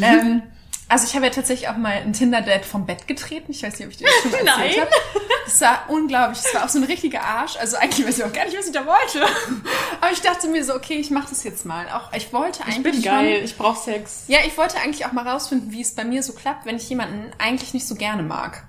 ähm, also ich habe ja tatsächlich auch mal ein Tinder-Date vom Bett getreten. Ich weiß nicht, ob ich dir das schon erzählt habe. Das war unglaublich. Das war auch so ein richtiger Arsch. Also eigentlich weiß ich auch gar nicht, was ich da wollte. Aber ich dachte mir so, okay, ich mache das jetzt mal. Auch ich wollte eigentlich Ich bin geil, schon, ich brauche Sex. Ja, ich wollte eigentlich auch mal rausfinden, wie es bei mir so klappt, wenn ich jemanden eigentlich nicht so gerne mag.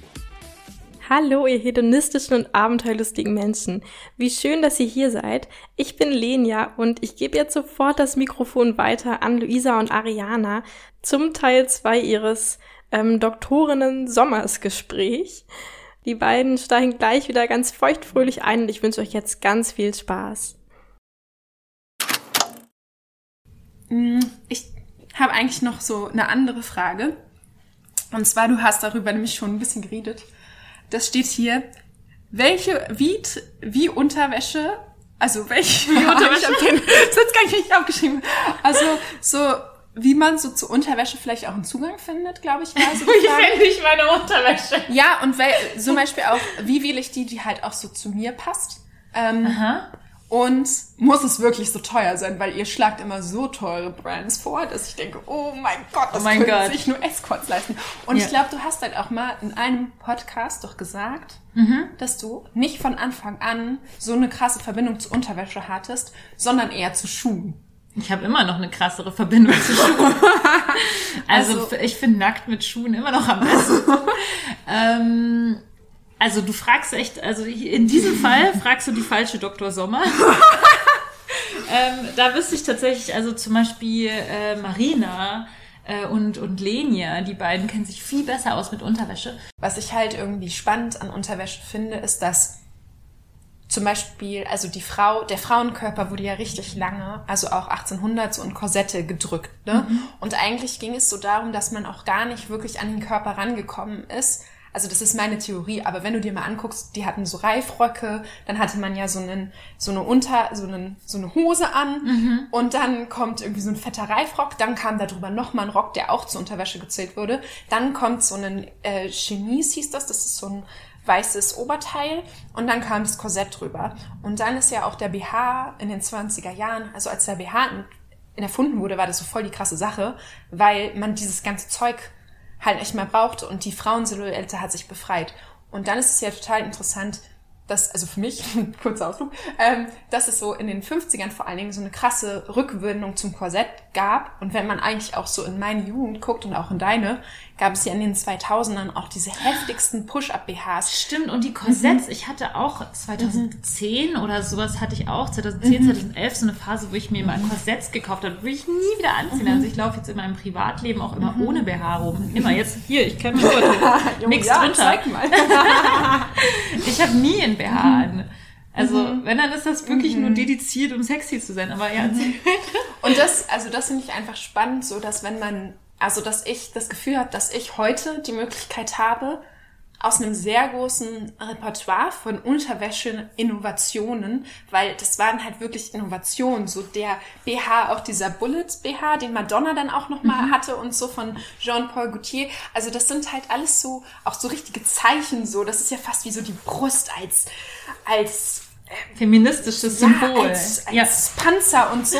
Hallo, ihr hedonistischen und abenteuerlustigen Menschen. Wie schön, dass ihr hier seid. Ich bin Lenia und ich gebe jetzt sofort das Mikrofon weiter an Luisa und Ariana zum Teil 2 ihres ähm, Doktorinnen-Sommersgespräch. Die beiden steigen gleich wieder ganz feuchtfröhlich ein und ich wünsche euch jetzt ganz viel Spaß. Ich habe eigentlich noch so eine andere Frage. Und zwar, du hast darüber nämlich schon ein bisschen geredet. Das steht hier. Welche, wie, wie Unterwäsche, also welche, wie Unterwäsche, das hat's gar nicht aufgeschrieben. Also, so, wie man so zur Unterwäsche vielleicht auch einen Zugang findet, glaube ich, war so die Frage. ich meine Unterwäsche. Ja, und wel, zum Beispiel auch, wie wähle ich die, die halt auch so zu mir passt? Ähm, Aha. Und muss es wirklich so teuer sein, weil ihr schlagt immer so teure Brands vor, dass ich denke, oh mein Gott, das Oh mein können Gott. sich nur Escorts leisten. Und Ja. ich glaube, du hast halt auch mal in einem Podcast doch gesagt, Mhm. dass du nicht von Anfang an so eine krasse Verbindung zu Unterwäsche hattest, sondern eher zu Schuhen. Ich habe immer noch eine krassere Verbindung zu Schuhen. Also, Also- ich finde nackt mit Schuhen immer noch am besten. ähm, also du fragst echt, also in diesem Fall fragst du die falsche Dr. Sommer. ähm, da wüsste ich tatsächlich, also zum Beispiel äh, Marina äh, und, und Lenia, die beiden kennen sich viel besser aus mit Unterwäsche. Was ich halt irgendwie spannend an Unterwäsche finde, ist, dass zum Beispiel, also die Frau, der Frauenkörper wurde ja richtig lange, also auch 1800 so in Korsette gedrückt, ne? Und eigentlich ging es so darum, dass man auch gar nicht wirklich an den Körper rangekommen ist. Also das ist meine Theorie, aber wenn du dir mal anguckst, die hatten so Reifröcke, dann hatte man ja so einen, so eine Unter, so einen, so eine Hose an und dann kommt irgendwie so ein fetter Reifrock, dann kam darüber nochmal ein Rock, der auch zur Unterwäsche gezählt wurde, dann kommt so ein äh, Chemise hieß das, das ist so ein weißes Oberteil und dann kam das Korsett drüber. Und dann ist ja auch der BH in den 20er Jahren, also als der BH erfunden wurde, war das so voll die krasse Sache, weil man dieses ganze Zeug halt nicht mehr brauchte und die Frauensilhouette hat sich befreit. Und dann ist es ja total interessant, dass, also für mich, kurzer Ausflug, ähm, dass es so in den 50ern vor allen Dingen so eine krasse Rückwendung zum Korsett gab. Und wenn man eigentlich auch so in meine Jugend guckt und auch in deine, gab es ja in den 2000ern auch diese heftigsten Push-Up-BHs. Stimmt, und die Korsetts, ich hatte auch 2010 oder sowas hatte ich auch, 2010, 2011 so eine Phase, wo ich mir mal Korsetts gekauft habe, will ich nie wieder anziehen. Also ich laufe jetzt in meinem Privatleben auch immer ohne BH rum. Immer jetzt, hier, ich kann nur nichts ja, drunter. zeig mal. Ich habe nie ein BH an. Also, wenn, dann ist das wirklich nur dediziert, um sexy zu sein. Aber ja, erzähl Und das, also das finde ich einfach spannend, so dass wenn man, also dass ich das Gefühl habe, dass ich heute die Möglichkeit habe, aus einem sehr großen Repertoire von Unterwäsche-Innovationen, weil das waren halt wirklich Innovationen, so der BH, auch dieser Bullets-BH, den Madonna dann auch nochmal mal hatte und so von Jean-Paul Gaultier. Also das sind halt alles so, auch so richtige Zeichen, so, das ist ja fast wie so die Brust als, als feministisches ja, Symbol. als, als Ja. Panzer und so.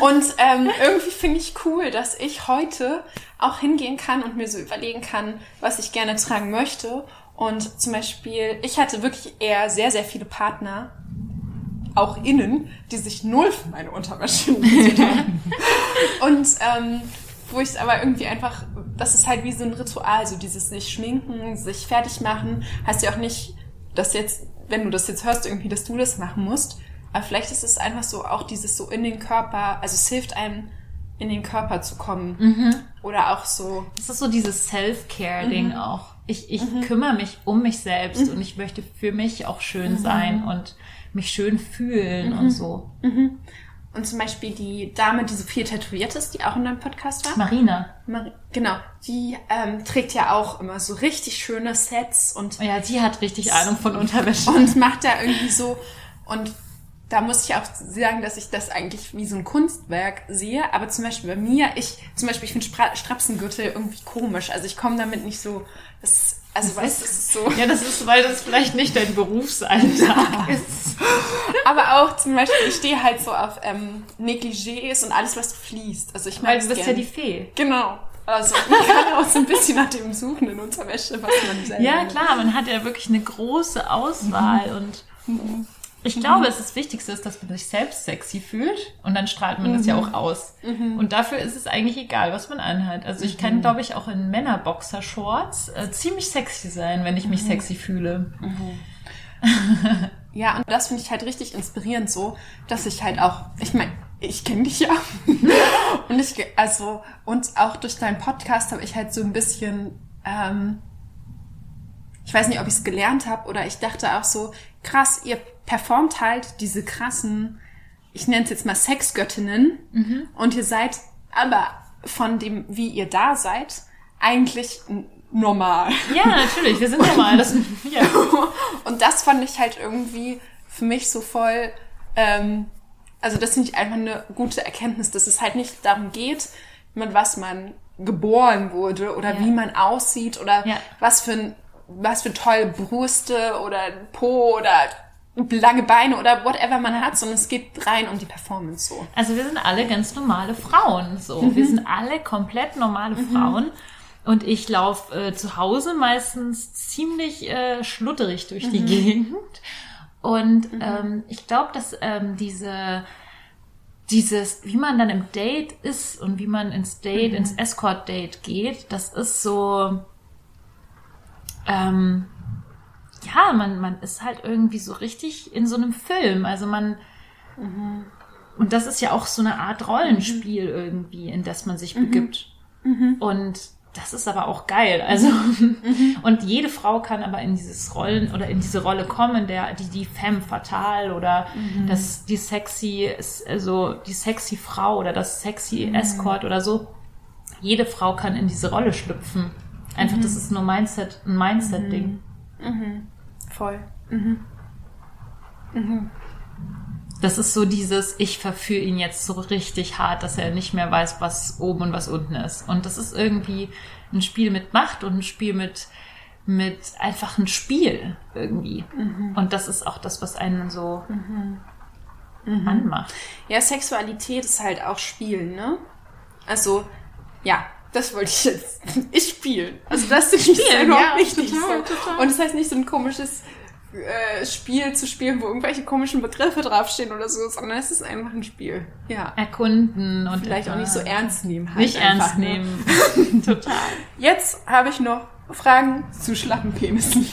Und ähm, irgendwie finde ich cool, dass ich heute auch hingehen kann und mir so überlegen kann, was ich gerne tragen möchte. Und zum Beispiel, ich hatte wirklich eher sehr, sehr viele Partner, auch innen, die sich null für meine Unterwäsche interessiert haben. Und ähm, wo ich aber irgendwie einfach, das ist halt wie so ein Ritual, so dieses sich schminken, sich fertig machen, heißt ja auch nicht, dass jetzt, wenn du das jetzt hörst, irgendwie, dass du das machen musst. Aber vielleicht ist es einfach so auch dieses so in den Körper, also es hilft einem, in den Körper zu kommen. Oder auch so, Das ist so dieses Self-Care-Ding auch. ich, ich kümmere mich um mich selbst und ich möchte für mich auch schön sein und mich schön fühlen und so. Und zum Beispiel die Dame, die so viel tätowiert ist, die auch in deinem Podcast war. Marina. Mari genau, die ähm, trägt ja auch immer so richtig schöne Sets und, Ja, die hat richtig Ahnung von Unterwäsche. und macht da irgendwie so. Und da muss ich auch sagen, dass ich das eigentlich wie so ein Kunstwerk sehe. Aber zum Beispiel bei mir, ich zum Beispiel, ich finde Strapsengürtel irgendwie komisch. Also ich komme damit nicht so. Das, also weißt du, das ist so. Ja, das ist, weil das vielleicht nicht dein Berufsalltag ist. Aber auch zum Beispiel, ich stehe halt so auf ähm, Negligés und alles, was fließt. Also ich Weil es du bist gern. ja die Fee. Genau. Also man kann auch so ein bisschen nach dem suchen in Unterwäsche, was man selber Ja, klar, man hat ja wirklich eine große Auswahl und ich glaube, es das Wichtigste ist, dass man sich selbst sexy fühlt und dann strahlt man das ja auch aus. Und dafür ist es eigentlich egal, was man anhat. Also ich kann, glaube ich, auch in Männerboxer-Shorts äh, ziemlich sexy sein, wenn ich mich sexy fühle. Ja, und das finde ich halt richtig inspirierend so, dass ich halt auch, ich meine, ich kenne dich ja. und ich, also, und auch durch deinen Podcast habe ich halt so ein bisschen, ähm, ich weiß nicht, ob ich es gelernt habe oder ich dachte auch so, krass, ihr performt halt diese krassen, ich nenne es jetzt mal Sexgöttinnen und ihr seid aber von dem, wie ihr da seid, eigentlich normal. Ja, natürlich, wir sind normal. Das, ja. Und das fand ich halt irgendwie für mich so voll, ähm, also das finde ich einfach eine gute Erkenntnis, dass es halt nicht darum geht, mit was man geboren wurde oder Ja. wie man aussieht oder Ja. was für ein, was für tolle Brüste oder Po oder lange Beine oder whatever man hat, sondern es geht rein um die Performance so. Also wir sind alle ganz normale Frauen. So, wir sind alle komplett normale Frauen. Und ich laufe äh, zu Hause meistens ziemlich äh, schludderig durch die Gegend. Und ähm, ich glaube, dass ähm, diese dieses, wie man dann im Date ist und wie man ins Date, ins Escort-Date geht, das ist so, ähm, ja, man, man ist halt irgendwie so richtig in so einem Film. Also man, und das ist ja auch so eine Art Rollenspiel irgendwie, in das man sich begibt. Und das ist aber auch geil. Also, und jede Frau kann aber in dieses Rollen oder in diese Rolle kommen, der, die, die femme fatale oder das, die sexy, also, die sexy Frau oder das sexy Escort oder so. Jede Frau kann in diese Rolle schlüpfen. Einfach, das ist nur Mindset, ein Mindset-Ding. Voll. Das ist so dieses, ich verführe ihn jetzt so richtig hart, dass er nicht mehr weiß, was oben und was unten ist. Und das ist irgendwie ein Spiel mit Macht und ein Spiel mit, mit einfach ein Spiel irgendwie. Und das ist auch das, was einen so anmacht. Ja, Sexualität ist halt auch Spielen, ne? Also, ja, das wollte ich jetzt. Ich spielen. Also das ist Spielen, überhaupt ja, nicht total, so. total. Und das heißt nicht so ein komisches äh, Spiel zu spielen, wo irgendwelche komischen Begriffe draufstehen oder so, sondern es ist einfach ein Spiel. Ja. Erkunden und Vielleicht auch nicht so ernst nehmen. Halt Nicht einfach, ernst ne? nehmen. Total. Jetzt habe ich noch Fragen zu schlappen Penissen.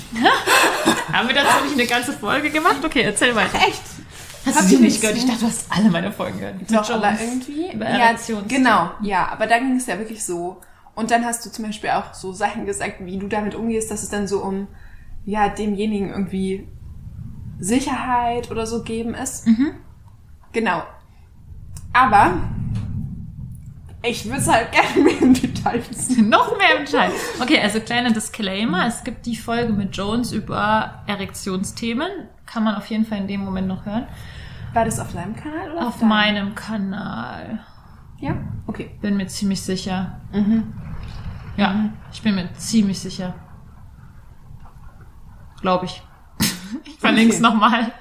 Haben wir dazu nicht eine ganze Folge gemacht? Okay, erzähl weiter. Echt? Hast Hab du die ich nicht gehört? Ich dachte, du hast alle meine Folgen gehört. Doch, aber irgendwie. Ja, genau, ja, aber da ging es ja wirklich so. Und dann hast du zum Beispiel auch so Sachen gesagt, wie du damit umgehst, dass es dann so um ja demjenigen irgendwie Sicherheit oder so geben ist. Genau. Aber ich würde es halt gerne mehr im Detail wissen. Noch mehr im Detail. Okay, also kleiner Disclaimer. Es gibt die Folge mit Jones über Erektionsthemen. Kann man auf jeden Fall in dem Moment noch hören. War das auf deinem Kanal oder Auf deinem? meinem Kanal. Ja, okay. Bin mir ziemlich sicher. Ja, ich bin mir ziemlich sicher. Glaube ich. ich verlinke es Okay. nochmal.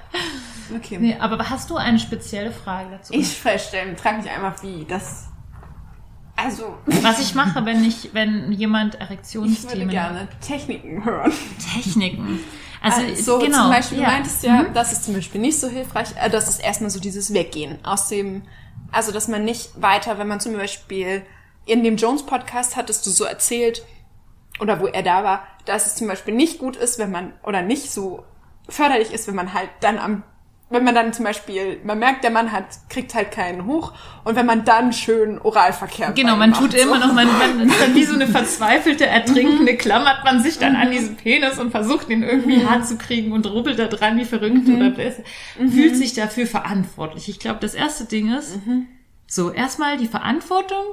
Okay. Nee, aber hast du eine spezielle Frage dazu? Ich feststellen, frage mich einfach, wie das. Also, Was ich mache, wenn ich, wenn jemand ich würde Erektionsthemen gerne Techniken hören. Techniken. Also, so genau. zum Beispiel, ja. du meintest ja, das ist zum Beispiel nicht so hilfreich, äh, das ist erstmal so dieses Weggehen aus dem, also dass man nicht weiter, wenn man zum Beispiel in dem Jones-Podcast hattest du so erzählt, oder wo er da war, dass es zum Beispiel nicht gut ist, wenn man, oder nicht so förderlich ist, wenn man halt dann am wenn man dann zum Beispiel, man merkt, der Mann hat, kriegt halt keinen hoch. Und wenn man dann schön Oralverkehr Genau, man macht, tut so. immer noch, man, man ist dann wie so eine verzweifelte, ertrinkende, klammert man sich dann an diesen Penis und versucht ihn irgendwie hart zu kriegen und rubbelt da dran wie verrückt oder bläst- fühlt sich dafür verantwortlich. Ich glaube, das erste Ding ist, so erstmal die Verantwortung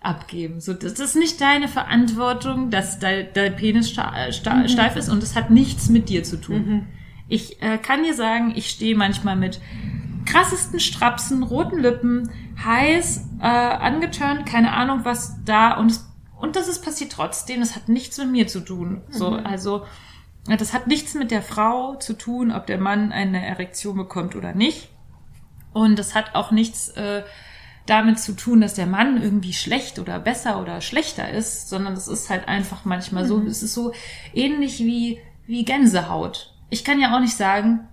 abgeben. So, das ist nicht deine Verantwortung, dass dein, dein Penis sta steif ist und es hat nichts mit dir zu tun. Ich äh, kann dir sagen, ich stehe manchmal mit krassesten Strapsen, roten Lippen, heiß, äh, angeturnt, keine Ahnung was da und es, und das ist passiert trotzdem. Das hat nichts mit mir zu tun. So, also ja, das hat nichts mit der Frau zu tun, ob der Mann eine Erektion bekommt oder nicht. Und das hat auch nichts äh, damit zu tun, dass der Mann irgendwie schlecht oder besser oder schlechter ist, sondern es ist halt einfach manchmal so, es ist so ähnlich wie, wie Gänsehaut. Ich kann ja auch nicht sagen,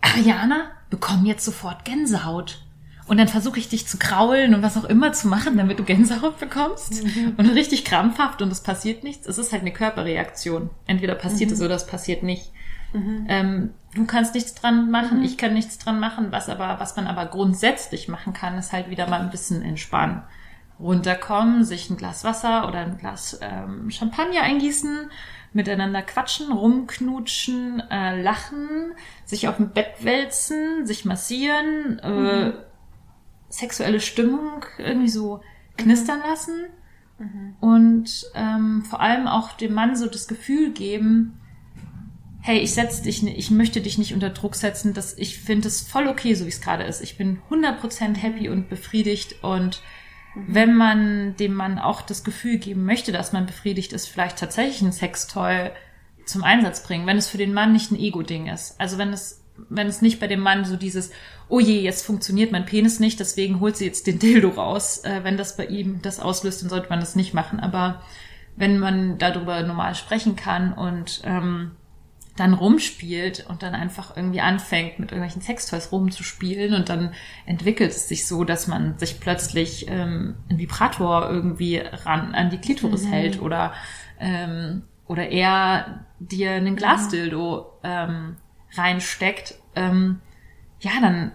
Ariana, bekomm jetzt sofort Gänsehaut. Und dann versuche ich dich zu kraulen und was auch immer zu machen, damit du Gänsehaut bekommst. Und richtig krampfhaft und es passiert nichts. Es ist halt eine Körperreaktion. Entweder passiert es oder es passiert nicht. Ähm, du kannst nichts dran machen, ich kann nichts dran machen. Was aber, was man aber grundsätzlich machen kann, ist halt wieder mal ein bisschen entspannen. Runterkommen, sich ein Glas Wasser oder ein Glas ähm, Champagner eingießen, miteinander quatschen, rumknutschen, äh, lachen, sich auf dem Bett wälzen, sich massieren, äh, sexuelle Stimmung irgendwie so knistern lassen und ähm, vor allem auch dem Mann so das Gefühl geben, hey, ich setz dich, ich möchte dich nicht unter Druck setzen, dass ich finde es voll okay, so wie es gerade ist. Ich bin 100% happy und befriedigt und wenn man dem Mann auch das Gefühl geben möchte, dass man befriedigt ist, vielleicht tatsächlich ein Sextoy zum Einsatz bringen, wenn es für den Mann nicht ein Ego-Ding ist. Also wenn es, wenn es nicht bei dem Mann so dieses, oh je, jetzt funktioniert mein Penis nicht, deswegen holt sie jetzt den Dildo raus. Äh, wenn das bei ihm das auslöst, dann sollte man das nicht machen. Aber wenn man darüber normal sprechen kann und ähm, dann rumspielt und dann einfach irgendwie anfängt, mit irgendwelchen Sextoys rumzuspielen und dann entwickelt es sich so, dass man sich plötzlich ähm, ein Vibrator irgendwie ran an die Klitoris hält oder ähm, oder er dir einen Glasdildo ähm, reinsteckt, ähm, ja, dann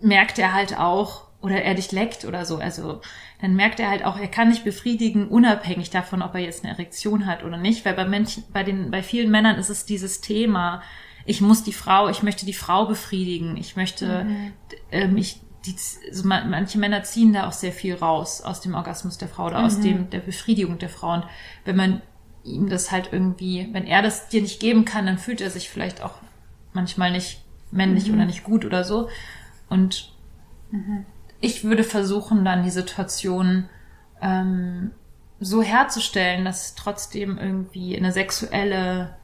merkt er halt auch, oder er dich leckt oder so, also dann merkt er halt auch, er kann dich befriedigen, unabhängig davon, ob er jetzt eine Erektion hat oder nicht, weil bei Menschen, bei den, bei vielen Männern ist es dieses Thema, ich muss die Frau, ich möchte die Frau befriedigen, ich möchte, ähm, ich, die, so man, manche Männer ziehen da auch sehr viel raus aus dem Orgasmus der Frau oder aus dem, der Befriedigung der Frau. Und wenn man ihm das halt irgendwie, wenn er das dir nicht geben kann, dann fühlt er sich vielleicht auch manchmal nicht männlich oder nicht gut oder so. Und ich würde versuchen, dann die Situation ähm, so herzustellen, dass trotzdem irgendwie eine sexuelle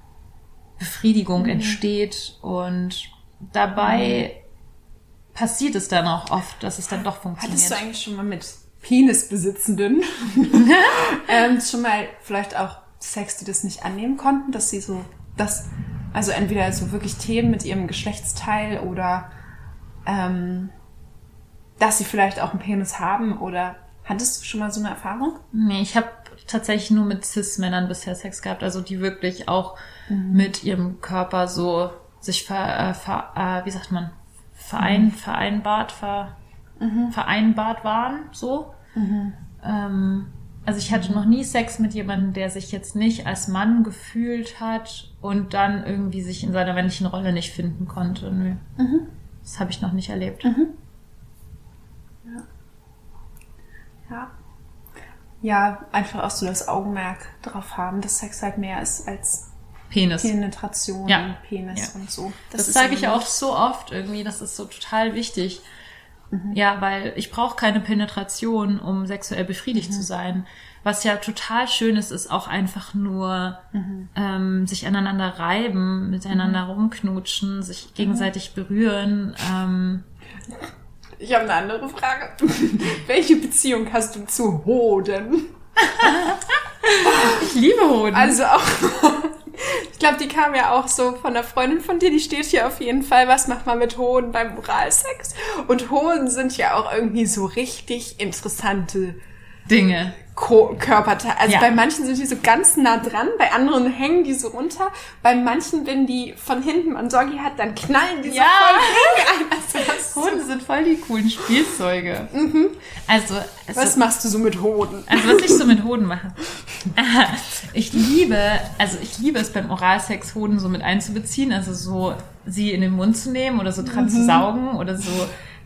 Befriedigung entsteht. Und dabei passiert es dann auch oft, dass es dann doch funktioniert. Hattest du eigentlich schon mal mit Penisbesitzenden ähm, schon mal vielleicht auch Sex, die das nicht annehmen konnten, dass sie so das, also entweder so wirklich Themen mit ihrem Geschlechtsteil oder ähm, dass sie vielleicht auch einen Penis haben oder hattest du schon mal so eine Erfahrung? Nee, ich habe tatsächlich nur mit Cis-Männern bisher Sex gehabt, also die wirklich auch mit ihrem Körper so sich ver, äh, ver äh, wie sagt man, verein, vereinbart, ver, vereinbart waren, so. Ähm, also ich hatte noch nie Sex mit jemandem, der sich jetzt nicht als Mann gefühlt hat und dann irgendwie sich in seiner männlichen Rolle nicht finden konnte. Nö. Das habe ich noch nicht erlebt. Ja. Ja, einfach auch so das Augenmerk drauf haben, dass Sex halt mehr ist als Penis. Penetration, Ja. Penis Ja. und so. Das, ist sage ich auch so oft irgendwie, das ist so total wichtig. Ja, weil ich brauche keine Penetration, um sexuell befriedigt zu sein. Was ja total schön ist, ist auch einfach nur ähm, sich aneinander reiben, miteinander rumknutschen, sich gegenseitig berühren. Ähm, Ich habe eine andere Frage. Welche Beziehung hast du zu Hoden? ich liebe Hoden. Also auch, ich glaube, die kam ja auch so von einer Freundin von dir, die steht hier auf jeden Fall, was macht man mit Hoden beim Oralsex? Und Hoden sind ja auch irgendwie so richtig interessante Dinge. Ko Körperteile. Also Ja. bei manchen sind die so ganz nah dran, bei anderen hängen die so runter. Bei manchen, wenn die von hinten man Doggy hat, dann knallen die Ja. so voll gegen ein. Also Hunde sind voll die coolen Spielzeuge. Also, es Was machst du so mit Hoden? Also was ich so mit Hoden mache. Ich liebe, also ich liebe es beim Oralsex Hoden so mit einzubeziehen, also so sie in den Mund zu nehmen oder so dran zu saugen oder so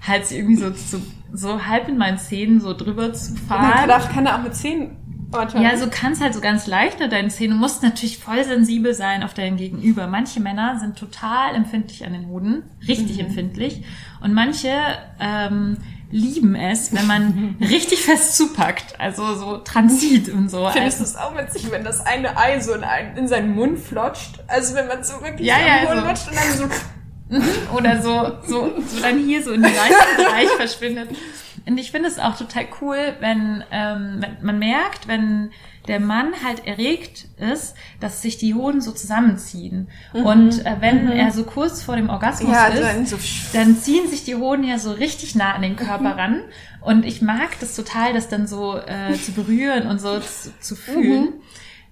halt sie irgendwie so zu, so halb in meinen Zähnen so drüber zu Man fahren. darf, kann er auch mit Zähnen urteilen. Ja, so kannst halt so ganz leicht mit deinen Zähnen. Du musst natürlich voll sensibel sein auf dein Gegenüber. Manche Männer sind total empfindlich an den Hoden, richtig empfindlich. Und manche ähm, lieben es, wenn man richtig fest zupackt, also so transit und so. Findest Also- du es auch witzig, wenn das eine Ei so in, einen, in seinen Mund flotscht? Also wenn man so wirklich Ja, am ja, Mund so. lutscht und dann so... oder so, so, so dann hier so in den Leistungsbereich verschwindet. Und ich finde es auch total cool, wenn, ähm, man merkt, wenn der Mann halt erregt ist, dass sich die Hoden so zusammenziehen. Und äh, wenn er so kurz vor dem Orgasmus Ja, ist, dann so... dann ziehen sich die Hoden ja so richtig nah an den Körper ran. Und ich mag das total, das dann so äh, zu berühren und so zu, zu fühlen.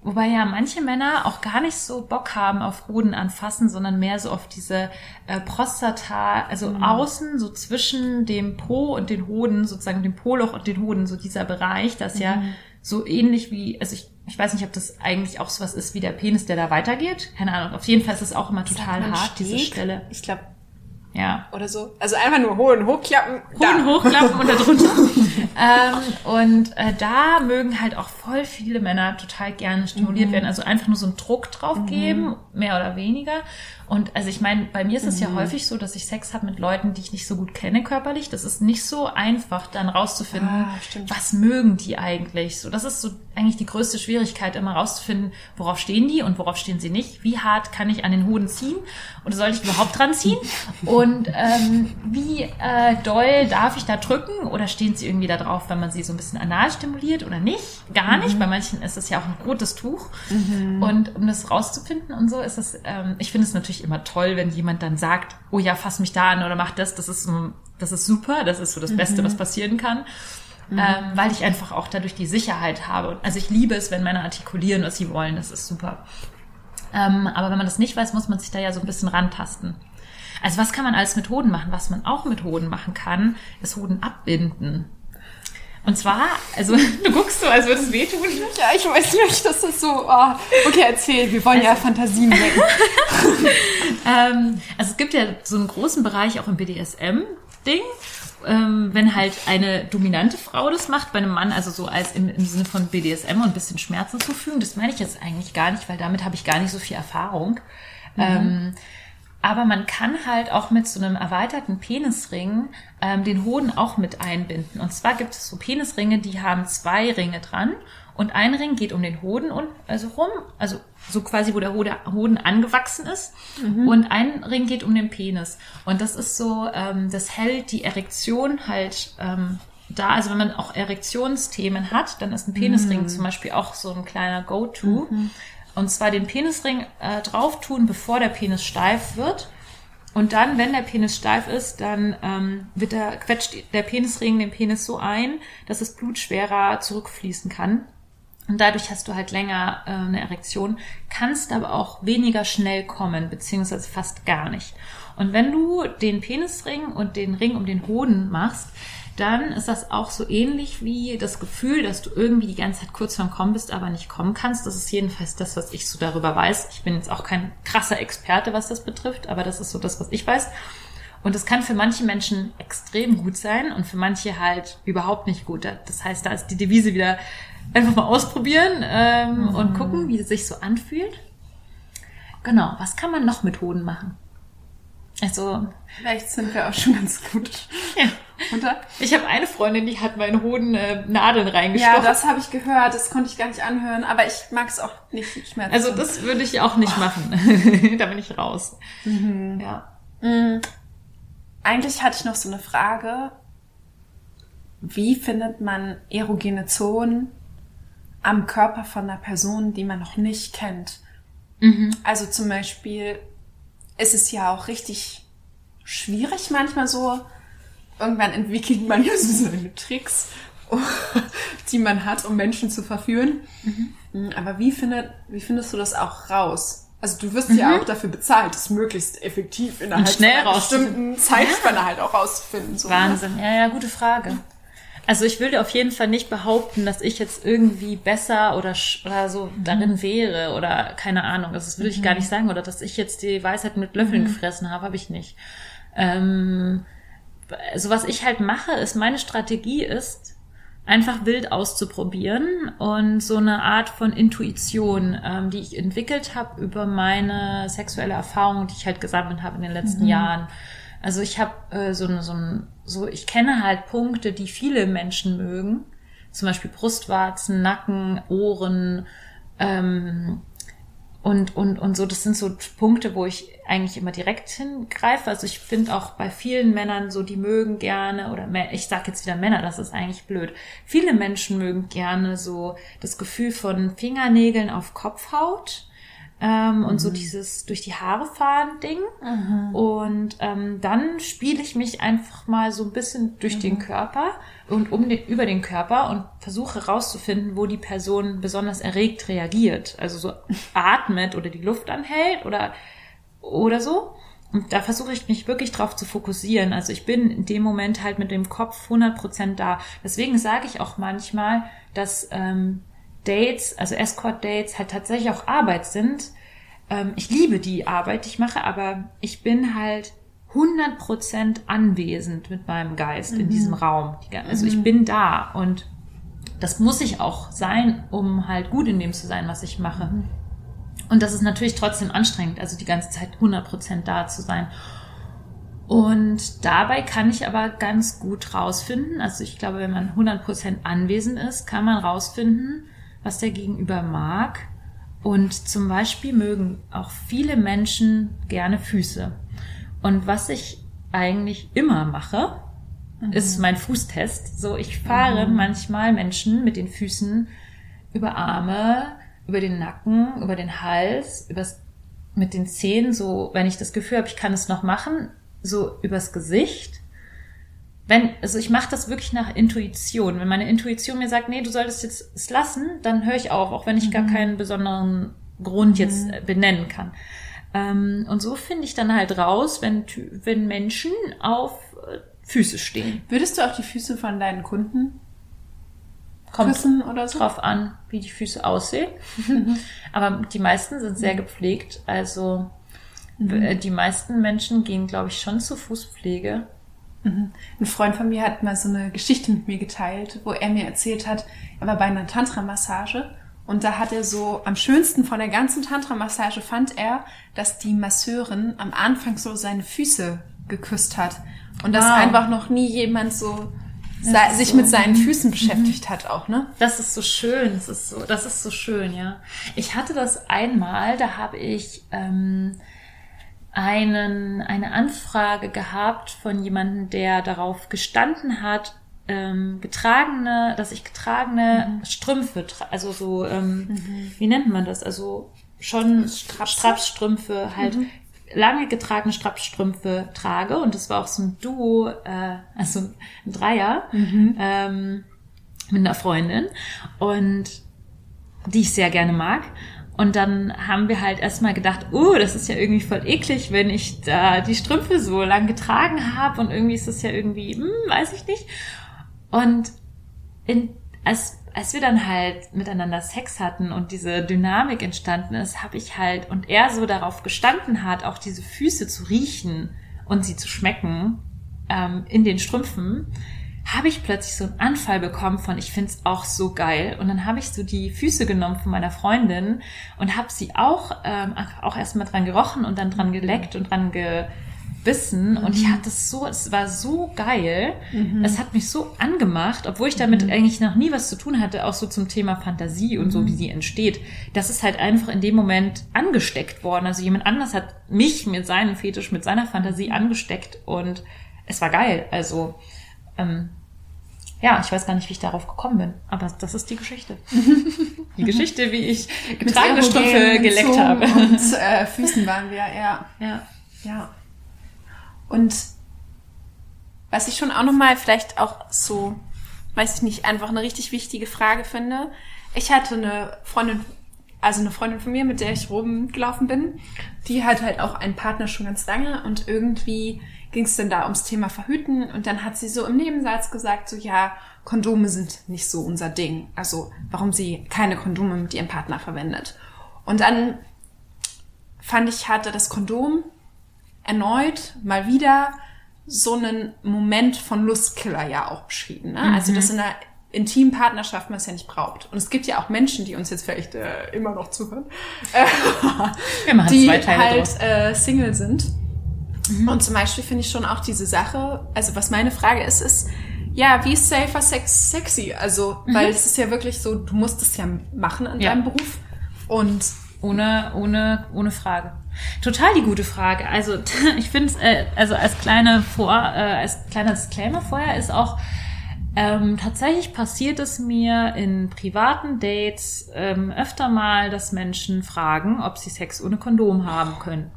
Wobei ja manche Männer auch gar nicht so Bock haben auf Hoden anfassen, sondern mehr so auf diese äh, Prostata, also außen, so zwischen dem Po und den Hoden, sozusagen dem Po-Loch und den Hoden, so dieser Bereich, das ja so ähnlich wie, also ich, ich weiß nicht, ob das eigentlich auch so was ist wie der Penis, der da weitergeht. Keine Ahnung. Auf jeden Fall ist es auch immer total hart, diese Steg? Stelle. Ich glaube, Ja. oder so. Also einfach nur Hoden hochklappen. Hoden da. hochklappen und da drunter. ähm, und äh, da mögen halt auch voll viele Männer total gerne stimuliert werden. Also einfach nur so einen Druck drauf geben, mehr oder weniger. Und also ich meine, bei mir ist es ja häufig so, dass ich Sex habe mit Leuten, die ich nicht so gut kenne körperlich. Das ist nicht so einfach, dann rauszufinden, Ah, was mögen die eigentlich. So, das ist so eigentlich die größte Schwierigkeit, immer rauszufinden, worauf stehen die und worauf stehen sie nicht. Wie hart kann ich an den Hoden ziehen oder soll ich überhaupt dran ziehen? Und ähm, wie äh, doll darf ich da drücken oder stehen sie irgendwie da drauf, wenn man sie so ein bisschen anal stimuliert oder nicht? Gar nicht. Bei manchen ist es ja auch ein rotes Tuch. Und um das rauszufinden und so ist es, ähm, ich finde es natürlich immer toll, wenn jemand dann sagt, oh ja, fass mich da an oder mach das. Das ist, das ist super. Das ist so das Beste, was passieren kann. Ähm, weil ich einfach auch dadurch die Sicherheit habe. Also ich liebe es, wenn Männer artikulieren, was sie wollen. Das ist super. Ähm, aber wenn man das nicht weiß, muss man sich da ja so ein bisschen rantasten. Also was kann man alles mit Hoden machen? Was man auch mit Hoden machen kann, ist Hoden abbinden. Und zwar, also du guckst so, als würde es wehtun. Ja, ich weiß nicht, das ist so... Oh. Okay, erzähl. Wir wollen ja Fantasien wecken. Ähm, also es gibt ja so einen großen Bereich auch im BDSM-Ding, ähm, wenn halt eine dominante Frau das macht, bei einem Mann, also so als im, im Sinne von BDSM und ein bisschen Schmerzen zufügen, das meine ich jetzt eigentlich gar nicht, weil damit habe ich gar nicht so viel Erfahrung. Ähm, aber man kann halt auch mit so einem erweiterten Penisring ähm, den Hoden auch mit einbinden. Und zwar gibt es so Penisringe, die haben zwei Ringe dran. Und ein Ring geht um den Hoden und also rum, also so quasi, wo der Hode, Hoden angewachsen ist. Und ein Ring geht um den Penis. Und das ist so, ähm, das hält die Erektion halt ähm, da. Also wenn man auch Erektionsthemen hat, dann ist ein Penisring zum Beispiel auch so ein kleiner Go-To. Und zwar den Penisring äh, drauf tun, bevor der Penis steif wird. Und dann, wenn der Penis steif ist, dann ähm, wird der, quetscht der Penisring den Penis so ein, dass das Blut schwerer zurückfließen kann. Und dadurch hast du halt länger äh, eine Erektion, kannst aber auch weniger schnell kommen, beziehungsweise fast gar nicht. Und wenn du den Penisring und den Ring um den Hoden machst, dann ist das auch so ähnlich wie das Gefühl, dass du irgendwie die ganze Zeit kurz vorm Kommen bist, aber nicht kommen kannst. Das ist jedenfalls das, was ich so darüber weiß. Ich bin jetzt auch kein krasser Experte, was das betrifft, aber das ist so das, was ich weiß. Und das kann für manche Menschen extrem gut sein und für manche halt überhaupt nicht gut. Das heißt, da ist die Devise wieder einfach mal ausprobieren ähm, und gucken, wie es sich so anfühlt. Genau, was kann man noch mit Hoden machen? Also, Vielleicht sind wir auch schon ganz gut. ja. Ich habe eine Freundin, die hat meinen Hoden äh, Nadeln Ja, reingestochen. das habe ich gehört. Das konnte ich gar nicht anhören. Aber ich mag es auch nicht Schmerzen. also das würde ich auch nicht machen. da bin ich raus. Ja. Mm. Eigentlich hatte ich noch so eine Frage. Wie findet man erogene Zonen am Körper von einer Person, die man noch nicht kennt? Also zum Beispiel ist es ja auch richtig schwierig manchmal so. Irgendwann entwickelt man ja so seine Tricks, die man hat, um Menschen zu verführen. Mhm. Aber wie, findet, wie findest du das auch raus? Also du wirst ja auch dafür bezahlt, es möglichst effektiv innerhalb Und schnell einer bestimmten Zeitspanne halt auch rauszufinden. So, ne? Wahnsinn. Ja, ja, gute Frage. Also ich will dir auf jeden Fall nicht behaupten, dass ich jetzt irgendwie besser oder, oder so darin wäre oder keine Ahnung. Das will ich gar nicht sagen. Oder dass ich jetzt die Weisheit mit Löffeln gefressen habe, habe ich nicht. Ähm, also was ich halt mache, ist, meine Strategie ist, einfach wild auszuprobieren und so eine Art von Intuition, ähm, die ich entwickelt habe über meine sexuelle Erfahrung, die ich halt gesammelt habe in den letzten Jahren. Also ich habe äh, so, eine- so, ein- so, ich kenne halt Punkte, die viele Menschen mögen, zum Beispiel Brustwarzen, Nacken, Ohren ähm, und und und so. Das sind so Punkte, wo ich eigentlich immer direkt hingreife. Also ich finde auch bei vielen Männern so, die mögen gerne oder Mä- ich sag jetzt wieder Männer, das ist eigentlich blöd. Viele Menschen mögen gerne so das Gefühl von Fingernägeln auf Kopfhaut ähm, und so dieses durch die Haare fahren Ding. Und ähm, dann spiele ich mich einfach mal so ein bisschen durch den Körper und um den, über den Körper und versuche herauszufinden, wo die Person besonders erregt reagiert. Also so atmet oder die Luft anhält oder, oder so. Und da versuche ich mich wirklich drauf zu fokussieren. Also ich bin in dem Moment halt mit dem Kopf 100% da. Deswegen sage ich auch manchmal, dass ähm, Dates, also Escort-Dates halt tatsächlich auch Arbeit sind. Ähm, ich liebe die Arbeit, die ich mache, aber ich bin halt 100% anwesend mit meinem Geist in diesem Raum. Also ich bin da und das muss ich auch sein, um halt gut in dem zu sein, was ich mache. Und das ist natürlich trotzdem anstrengend, also die ganze Zeit 100% da zu sein. Und dabei kann ich aber ganz gut rausfinden, also ich glaube, wenn man 100% anwesend ist, kann man rausfinden, was der Gegenüber mag. Und zum Beispiel mögen auch viele Menschen gerne Füße. Und was ich eigentlich immer mache, ist mein Fußtest. So, ich fahre manchmal Menschen mit den Füßen über Arme, über den Nacken, über den Hals, übers, mit den Zähnen, so, wenn ich das Gefühl habe, ich kann es noch machen, so übers Gesicht. Wenn, also ich mache das wirklich nach Intuition. Wenn meine Intuition mir sagt, nee, du solltest jetzt es lassen, dann höre ich auf, auch wenn ich gar keinen besonderen Grund jetzt äh, benennen kann. Ähm, und so finde ich dann halt raus, wenn, wenn Menschen auf äh, Füße stehen. Würdest du auch die Füße von deinen Kunden Kommt küssen oder so? drauf an, wie die Füße aussehen. Aber die meisten sind sehr gepflegt. Also äh, die meisten Menschen gehen, glaube ich, schon zur Fußpflege. Ein Freund von mir hat mal so eine Geschichte mit mir geteilt, wo er mir erzählt hat, er war bei einer Tantra-Massage und da hat er so, am schönsten von der ganzen Tantra-Massage fand er, dass die Masseurin am Anfang so seine Füße geküsst hat. Und dass Wow. einfach noch nie jemand so sich so. mit seinen Füßen beschäftigt hat auch, ne? Das ist so schön, das ist so, das ist so schön, ja. Ich hatte das einmal, da habe ich ähm, einen, eine Anfrage gehabt von jemandem, der darauf gestanden hat, ähm, getragene, dass ich getragene Strümpfe, tra also so, ähm, wie nennt man das? Also schon Strapsstrümpfe, halt lange getragene Strapsstrümpfe trage. Und das war auch so ein Duo, äh, also ein Dreier ähm, mit einer Freundin. Und die ich sehr gerne mag. Und dann haben wir halt erstmal gedacht, oh, das ist ja irgendwie voll eklig, wenn ich da die Strümpfe so lang getragen habe und irgendwie ist das ja irgendwie, hm, weiß ich nicht. Und in, als, als wir dann halt miteinander Sex hatten und diese Dynamik entstanden ist, habe ich halt, und er so darauf gestanden hat, auch diese Füße zu riechen und sie zu schmecken ähm, in den Strümpfen, habe ich plötzlich so einen Anfall bekommen von, ich find's auch so geil. Und dann habe ich so die Füße genommen von meiner Freundin und habe sie auch, ähm, auch erstmal dran gerochen und dann dran geleckt und dran gebissen. Und ich hatte es so, es war so geil. Es hat mich so angemacht, obwohl ich damit eigentlich noch nie was zu tun hatte, auch so zum Thema Fantasie und so, wie sie entsteht. Das ist halt einfach in dem Moment angesteckt worden. Also jemand anders hat mich mit seinem Fetisch, mit seiner Fantasie angesteckt und es war geil. Also, ähm, ja, ich weiß gar nicht, wie ich darauf gekommen bin, aber das ist die Geschichte. Die Geschichte, wie ich getragene Strümpfe Erogenen, geleckt Zungen habe. Und äh, Füßen waren wir, ja. Ja. Ja. Und was ich schon auch nochmal vielleicht auch so weiß ich nicht, einfach eine richtig wichtige Frage finde. Ich hatte eine Freundin, also eine Freundin von mir, mit der ich rumgelaufen bin, die hat halt auch einen Partner schon ganz lange und irgendwie ging es dann da ums Thema Verhüten und dann hat sie so im Nebensatz gesagt, so ja, Kondome sind nicht so unser Ding. Also warum sie keine Kondome mit ihrem Partner verwendet. Und dann fand ich, hatte das Kondom erneut mal wieder so einen Moment von Lustkiller ja auch beschrieben. Ne? Also Mhm. dass in einer intimen Partnerschaft man es ja nicht braucht. Und es gibt ja auch Menschen, die uns jetzt vielleicht äh, immer noch zuhören, äh, Wir machen die zwei Teile halt äh, Single sind. Mhm. Und zum Beispiel finde ich schon auch diese Sache, also was meine Frage ist, ist, ja, wie ist safer Sex sexy? Also, weil es ist ja wirklich so, du musst es ja machen in Mhm. Ja. deinem Beruf. Und Ohne, ohne, ohne Frage. Total die gute Frage. Also ich finde, äh, also als kleine Vor, äh, als kleiner Disclaimer vorher ist auch ähm, tatsächlich passiert es mir in privaten Dates ähm, öfter mal, dass Menschen fragen, ob sie Sex ohne Kondom haben können.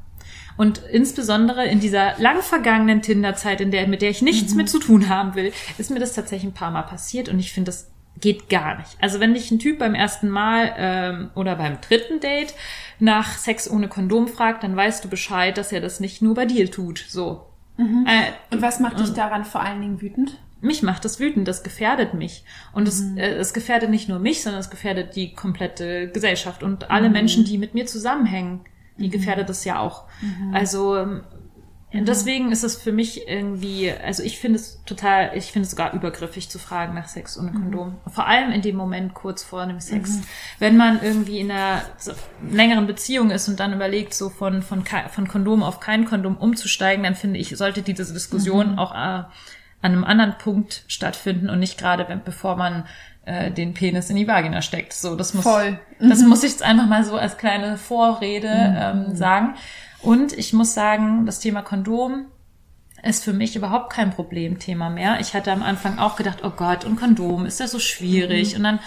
Und insbesondere in dieser lang vergangenen Tinder-Zeit, in der, mit der ich nichts mit zu tun haben will, ist mir das tatsächlich ein paar Mal passiert und ich finde, das geht gar nicht. Also wenn dich ein Typ beim ersten Mal ähm, oder beim dritten Date nach Sex ohne Kondom fragt, dann weißt du Bescheid, dass er das nicht nur bei dir tut. So. Äh, Und was macht dich daran vor allen Dingen wütend? Mich macht das wütend, das gefährdet mich. Und es, äh, es gefährdet nicht nur mich, sondern es gefährdet die komplette Gesellschaft und alle Menschen, die mit mir zusammenhängen. Die gefährdet es ja auch. Also ähm, deswegen ist es für mich irgendwie, also ich finde es total, ich finde es sogar übergriffig zu fragen nach Sex ohne Kondom. Vor allem in dem Moment kurz vor dem Sex. Wenn man irgendwie in einer längeren Beziehung ist und dann überlegt, so von, von, von Kondom auf kein Kondom umzusteigen, dann finde ich, sollte diese Diskussion auch äh, an einem anderen Punkt stattfinden und nicht gerade, wenn, bevor man äh, den Penis in die Vagina steckt. So, das muss, Voll. das muss ich jetzt einfach mal so als kleine Vorrede ähm, sagen. Und ich muss sagen, das Thema Kondom ist für mich überhaupt kein Problemthema mehr. Ich hatte am Anfang auch gedacht, oh Gott, und Kondom ist ja so schwierig. Und dann,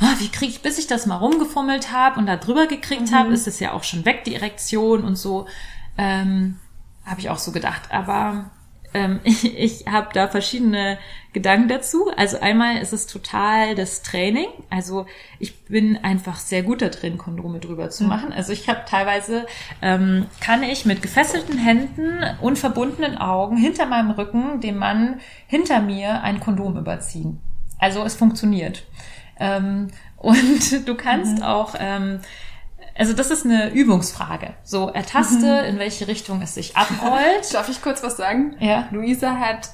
ah, wie kriege ich, bis ich das mal rumgefummelt habe und da drüber gekriegt habe, ist es ja auch schon weg, die Erektion und so. Ähm, habe ich auch so gedacht. Aber ähm, ich, ich habe da verschiedene Gedanken dazu. Also einmal ist es total das Training. Also ich bin einfach sehr gut da drin, Kondome drüber zu machen. Also ich habe teilweise, ähm, kann ich mit gefesselten Händen und verbundenen Augen hinter meinem Rücken dem Mann hinter mir ein Kondom überziehen. Also es funktioniert. Ähm, und du kannst auch... Ähm, also das ist eine Übungsfrage. So, ertaste, in welche Richtung es sich abrollt. Darf ich kurz was sagen? Ja. Luisa hat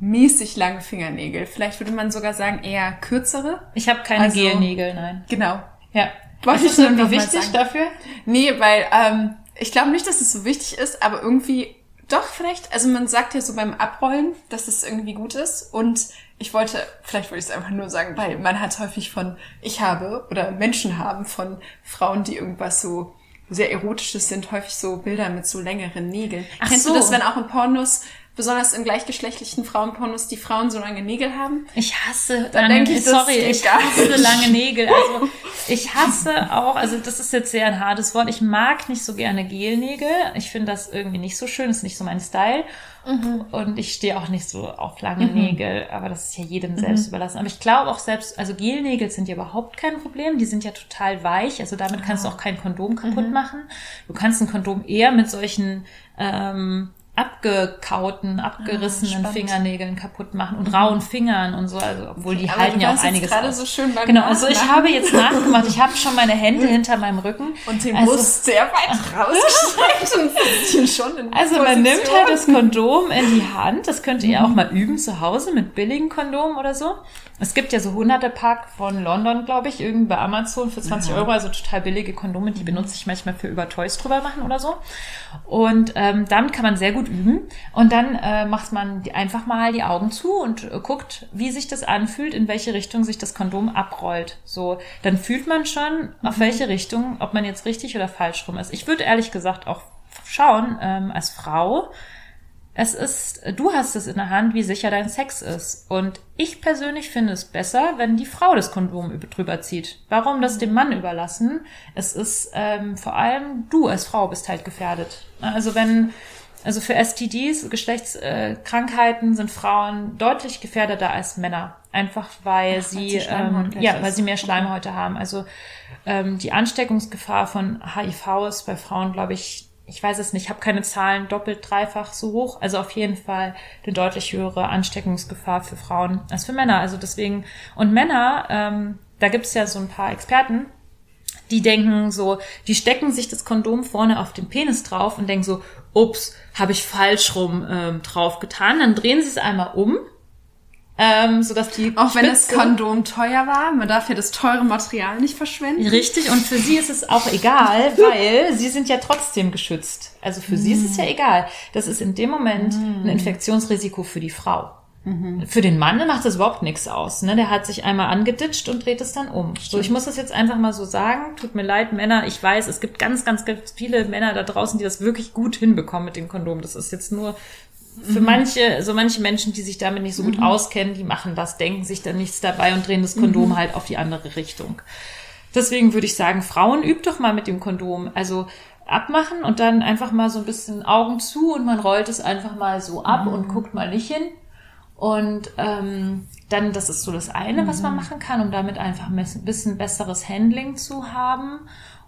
mäßig lange Fingernägel. Vielleicht würde man sogar sagen eher kürzere. Ich habe keine Also- Gelnägel, nein. Genau. Ja. Wollte ist das irgendwie wichtig dafür? Nee, weil ähm, ich glaube nicht, dass es so wichtig ist, aber irgendwie doch vielleicht. Also man sagt ja so beim Abrollen, dass es irgendwie gut ist. Und ich wollte, vielleicht wollte ich es einfach nur sagen, weil man hat häufig von, ich habe oder Menschen haben von Frauen, die irgendwas so sehr erotisches sind, häufig so Bilder mit so längeren Nägeln. Ach Kennst so. du das, wenn auch in Pornos, besonders in gleichgeschlechtlichen Frauenpornos, die Frauen so lange Nägel haben? Ich hasse, Dann lange, denk ich, das sorry, ich hasse lange Nägel. Also ich hasse auch, also das ist jetzt sehr ein hartes Wort. Ich mag nicht so gerne Gelnägel. Ich finde das irgendwie nicht so schön, ist nicht so mein Style. Mhm. Und ich stehe auch nicht so auf lange Nägel, aber das ist ja jedem selbst Mhm. überlassen. Aber ich glaube auch selbst, also Gelnägel sind ja überhaupt kein Problem. Die sind ja total weich. Also damit kannst Ah. du auch kein Kondom kaputt Mhm. machen. Du kannst ein Kondom eher mit solchen ähm, abgekauten, abgerissenen Ah, spannend. Mhm. Fingernägeln kaputt machen und rauen Fingern und so, also obwohl die Aber halten ja auch einiges gerade aus. so schön beim genau, also ich habe jetzt nachgemacht, ich habe schon meine Hände hinter meinem Rücken. Und den also, Brust sehr weit rausgestreckt also man Position. nimmt halt das Kondom in die Hand, das könnt ihr Mhm. auch mal üben zu Hause mit billigen Kondomen oder so. Es gibt ja so hunderte Pack von London, glaube ich, irgendwie bei Amazon für 20 Euro, also total billige Kondome, die benutze ich manchmal für über Toys drüber machen oder so. Und ähm, damit kann man sehr gut üben. Und dann äh, macht man einfach mal die Augen zu und äh, guckt, wie sich das anfühlt, in welche Richtung sich das Kondom abrollt. So, dann fühlt man schon, auf welche Richtung, ob man jetzt richtig oder falsch rum ist. Ich würde ehrlich gesagt auch schauen, ähm, als Frau, es ist, du hast es in der Hand, wie sicher dein Sex ist. Und ich persönlich finde es besser, wenn die Frau das Kondom über- drüber zieht. Warum das dem Mann überlassen? Es ist ähm, vor allem du als Frau bist halt gefährdet. Also wenn Also für STDs, Geschlechtskrankheiten, sind Frauen deutlich gefährdeter als Männer. Einfach weil sie, sie ähm, ja, weil sie mehr Schleimhäute haben. Also ähm, die Ansteckungsgefahr von HIV ist bei Frauen, glaube ich, ich weiß es nicht, ich habe keine Zahlen doppelt, dreifach so hoch. Also auf jeden Fall eine deutlich höhere Ansteckungsgefahr für Frauen als für Männer. Also deswegen, und Männer, ähm, da gibt's ja so ein paar Experten, die denken so, die stecken sich das Kondom vorne auf den Penis drauf und denken so, ups, habe ich falsch rum ähm, drauf getan. Dann drehen sie es einmal um, ähm, sodass die Auch wenn das Spitze- Kondom teuer war, man darf ja das teure Material nicht verschwenden. Richtig, und für sie ist es auch egal, weil sie sind ja trotzdem geschützt. Also für sie ist es ja egal. Das ist in dem Moment ein Infektionsrisiko für die Frau. Für den Mann macht das überhaupt nichts aus. Ne? Der hat sich einmal angeditscht und dreht es dann um. So, ich muss das jetzt einfach mal so sagen. Tut mir leid, Männer. Ich weiß, es gibt ganz, ganz, ganz viele Männer da draußen, die das wirklich gut hinbekommen mit dem Kondom. Das ist jetzt nur für manche, so manche Menschen, die sich damit nicht so gut auskennen, die machen das, denken sich dann nichts dabei und drehen das Kondom halt auf die andere Richtung. Deswegen würde ich sagen, Frauen übt doch mal mit dem Kondom. Also abmachen und dann einfach mal so ein bisschen Augen zu und man rollt es einfach mal so ab und guckt mal nicht hin. Und ähm, dann, das ist so das eine, was man machen kann, um damit einfach ein bisschen besseres Handling zu haben.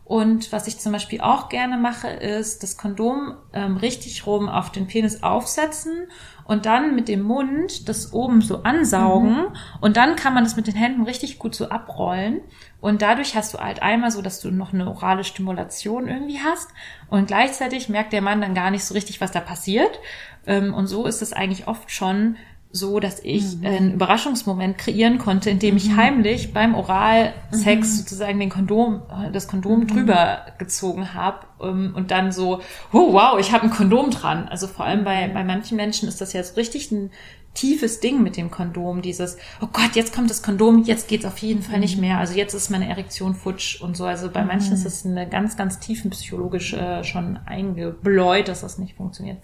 Und was ich zum Beispiel auch gerne mache, ist das Kondom ähm, richtig rum auf den Penis aufsetzen und dann mit dem Mund das oben so ansaugen. Und dann kann man das mit den Händen richtig gut so abrollen. Und dadurch hast du halt einmal so, dass du noch eine orale Stimulation irgendwie hast. Und gleichzeitig merkt der Mann dann gar nicht so richtig, was da passiert. Ähm, und so ist es eigentlich oft schon so, dass ich einen Überraschungsmoment kreieren konnte, indem ich heimlich beim Oralsex sozusagen den Kondom, das Kondom drüber gezogen habe ähm, und dann so, oh wow, ich habe ein Kondom dran. Also vor allem bei, bei manchen Menschen ist das ja so richtig ein tiefes Ding mit dem Kondom, dieses, oh Gott, jetzt kommt das Kondom, jetzt geht's auf jeden Fall nicht mehr. Also jetzt ist meine Erektion futsch und so. Also bei manchen ist es eine ganz, ganz tiefen psychologisch äh, schon eingebläut, dass das nicht funktioniert.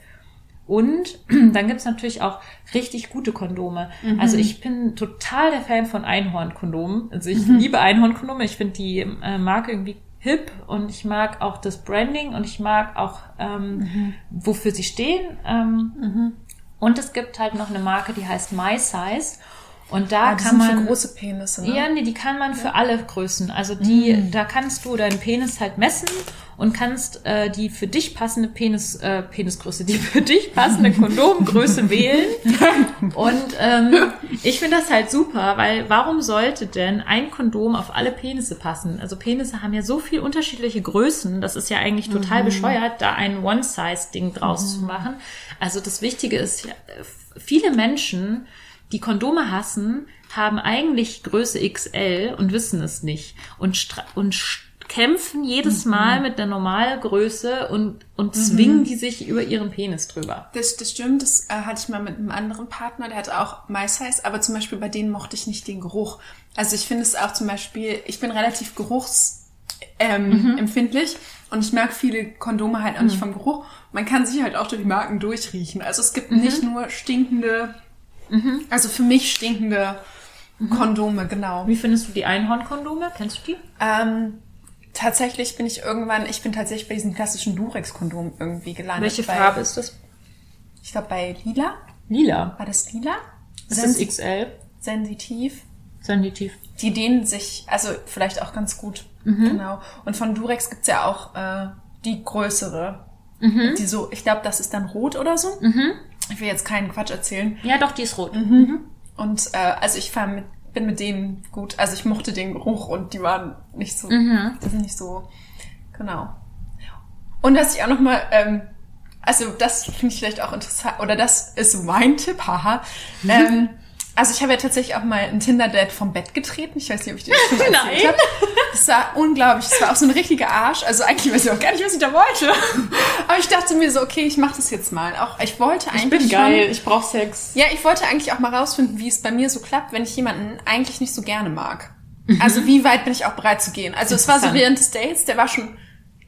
Und dann gibt's natürlich auch richtig gute Kondome. Also ich bin total der Fan von Einhornkondomen. Also ich liebe Einhornkondome. Ich finde die äh, Marke irgendwie hip und ich mag auch das Branding und ich mag auch, ähm, wofür sie stehen. Ähm, Und es gibt halt noch eine Marke, die heißt My Size. Und da Ah, kann man für große Penisse, ne? ja, nee, die kann man für alle Größen. Also die, da kannst du deinen Penis halt messen und kannst äh, die für dich passende Penis, äh, Penisgröße, die für dich passende Kondomgröße wählen. Und ähm, ich finde das halt super, weil warum sollte denn ein Kondom auf alle Penisse passen? Also Penisse haben ja so viel unterschiedliche Größen, das ist ja eigentlich total bescheuert, da ein One-Size-Ding draus zu machen. Also das Wichtige ist äh, viele Menschen die Kondome hassen, haben eigentlich Größe XL und wissen es nicht und, und kämpfen jedes Mal mit der Normalgröße und, und zwingen die sich über ihren Penis drüber. Das, das stimmt, das äh, hatte ich mal mit einem anderen Partner, der hatte auch My Size, aber zum Beispiel bei denen mochte ich nicht den Geruch. Also ich finde es auch zum Beispiel, ich bin relativ geruchsempfindlich ähm, empfindlich und ich mag viele Kondome halt auch nicht vom Geruch. Man kann sich halt auch durch die Marken durchriechen. Also es gibt nicht nur stinkende, also für mich stinkende Kondome, genau. Wie findest du die Einhornkondome? Kennst du die? Ähm, tatsächlich bin ich irgendwann, ich bin tatsächlich bei diesem klassischen Durex-Kondom irgendwie gelandet. Welche bei, Farbe ist das? Ich glaube bei Lila. Lila. War das lila? Ist das Sensi- XL? sensitiv. Sensitiv. Die dehnen sich, also vielleicht auch ganz gut. Genau. Und von Durex gibt's ja auch äh, die größere. Die so, ich glaube, das ist dann rot oder so. Ich will jetzt keinen Quatsch erzählen. Ja, doch, die ist rot. Und äh, also ich fahr mit, bin mit denen gut. Also ich mochte den Geruch und die waren nicht so, die sind nicht so, genau. Und was ich auch noch mal, ähm, also das finde ich vielleicht auch interessant, oder das ist mein Tipp, haha. Ähm, also ich habe ja tatsächlich auch mal ein Tinder-Date vom Bett getreten. Ich weiß nicht, ob ich dir das schon mal erzählt Nein. habe. Das war unglaublich. Das war auch so ein richtiger Arsch. Also eigentlich weiß ich auch gar nicht, was ich da wollte. Aber ich dachte mir so, okay, ich mache das jetzt mal. Auch ich wollte eigentlich schon, ich brauch Sex. ja, ich wollte eigentlich auch mal rausfinden, wie es bei mir so klappt, wenn ich jemanden eigentlich nicht so gerne mag. Also wie weit bin ich auch bereit zu gehen? Also es war so während des Dates, der war schon,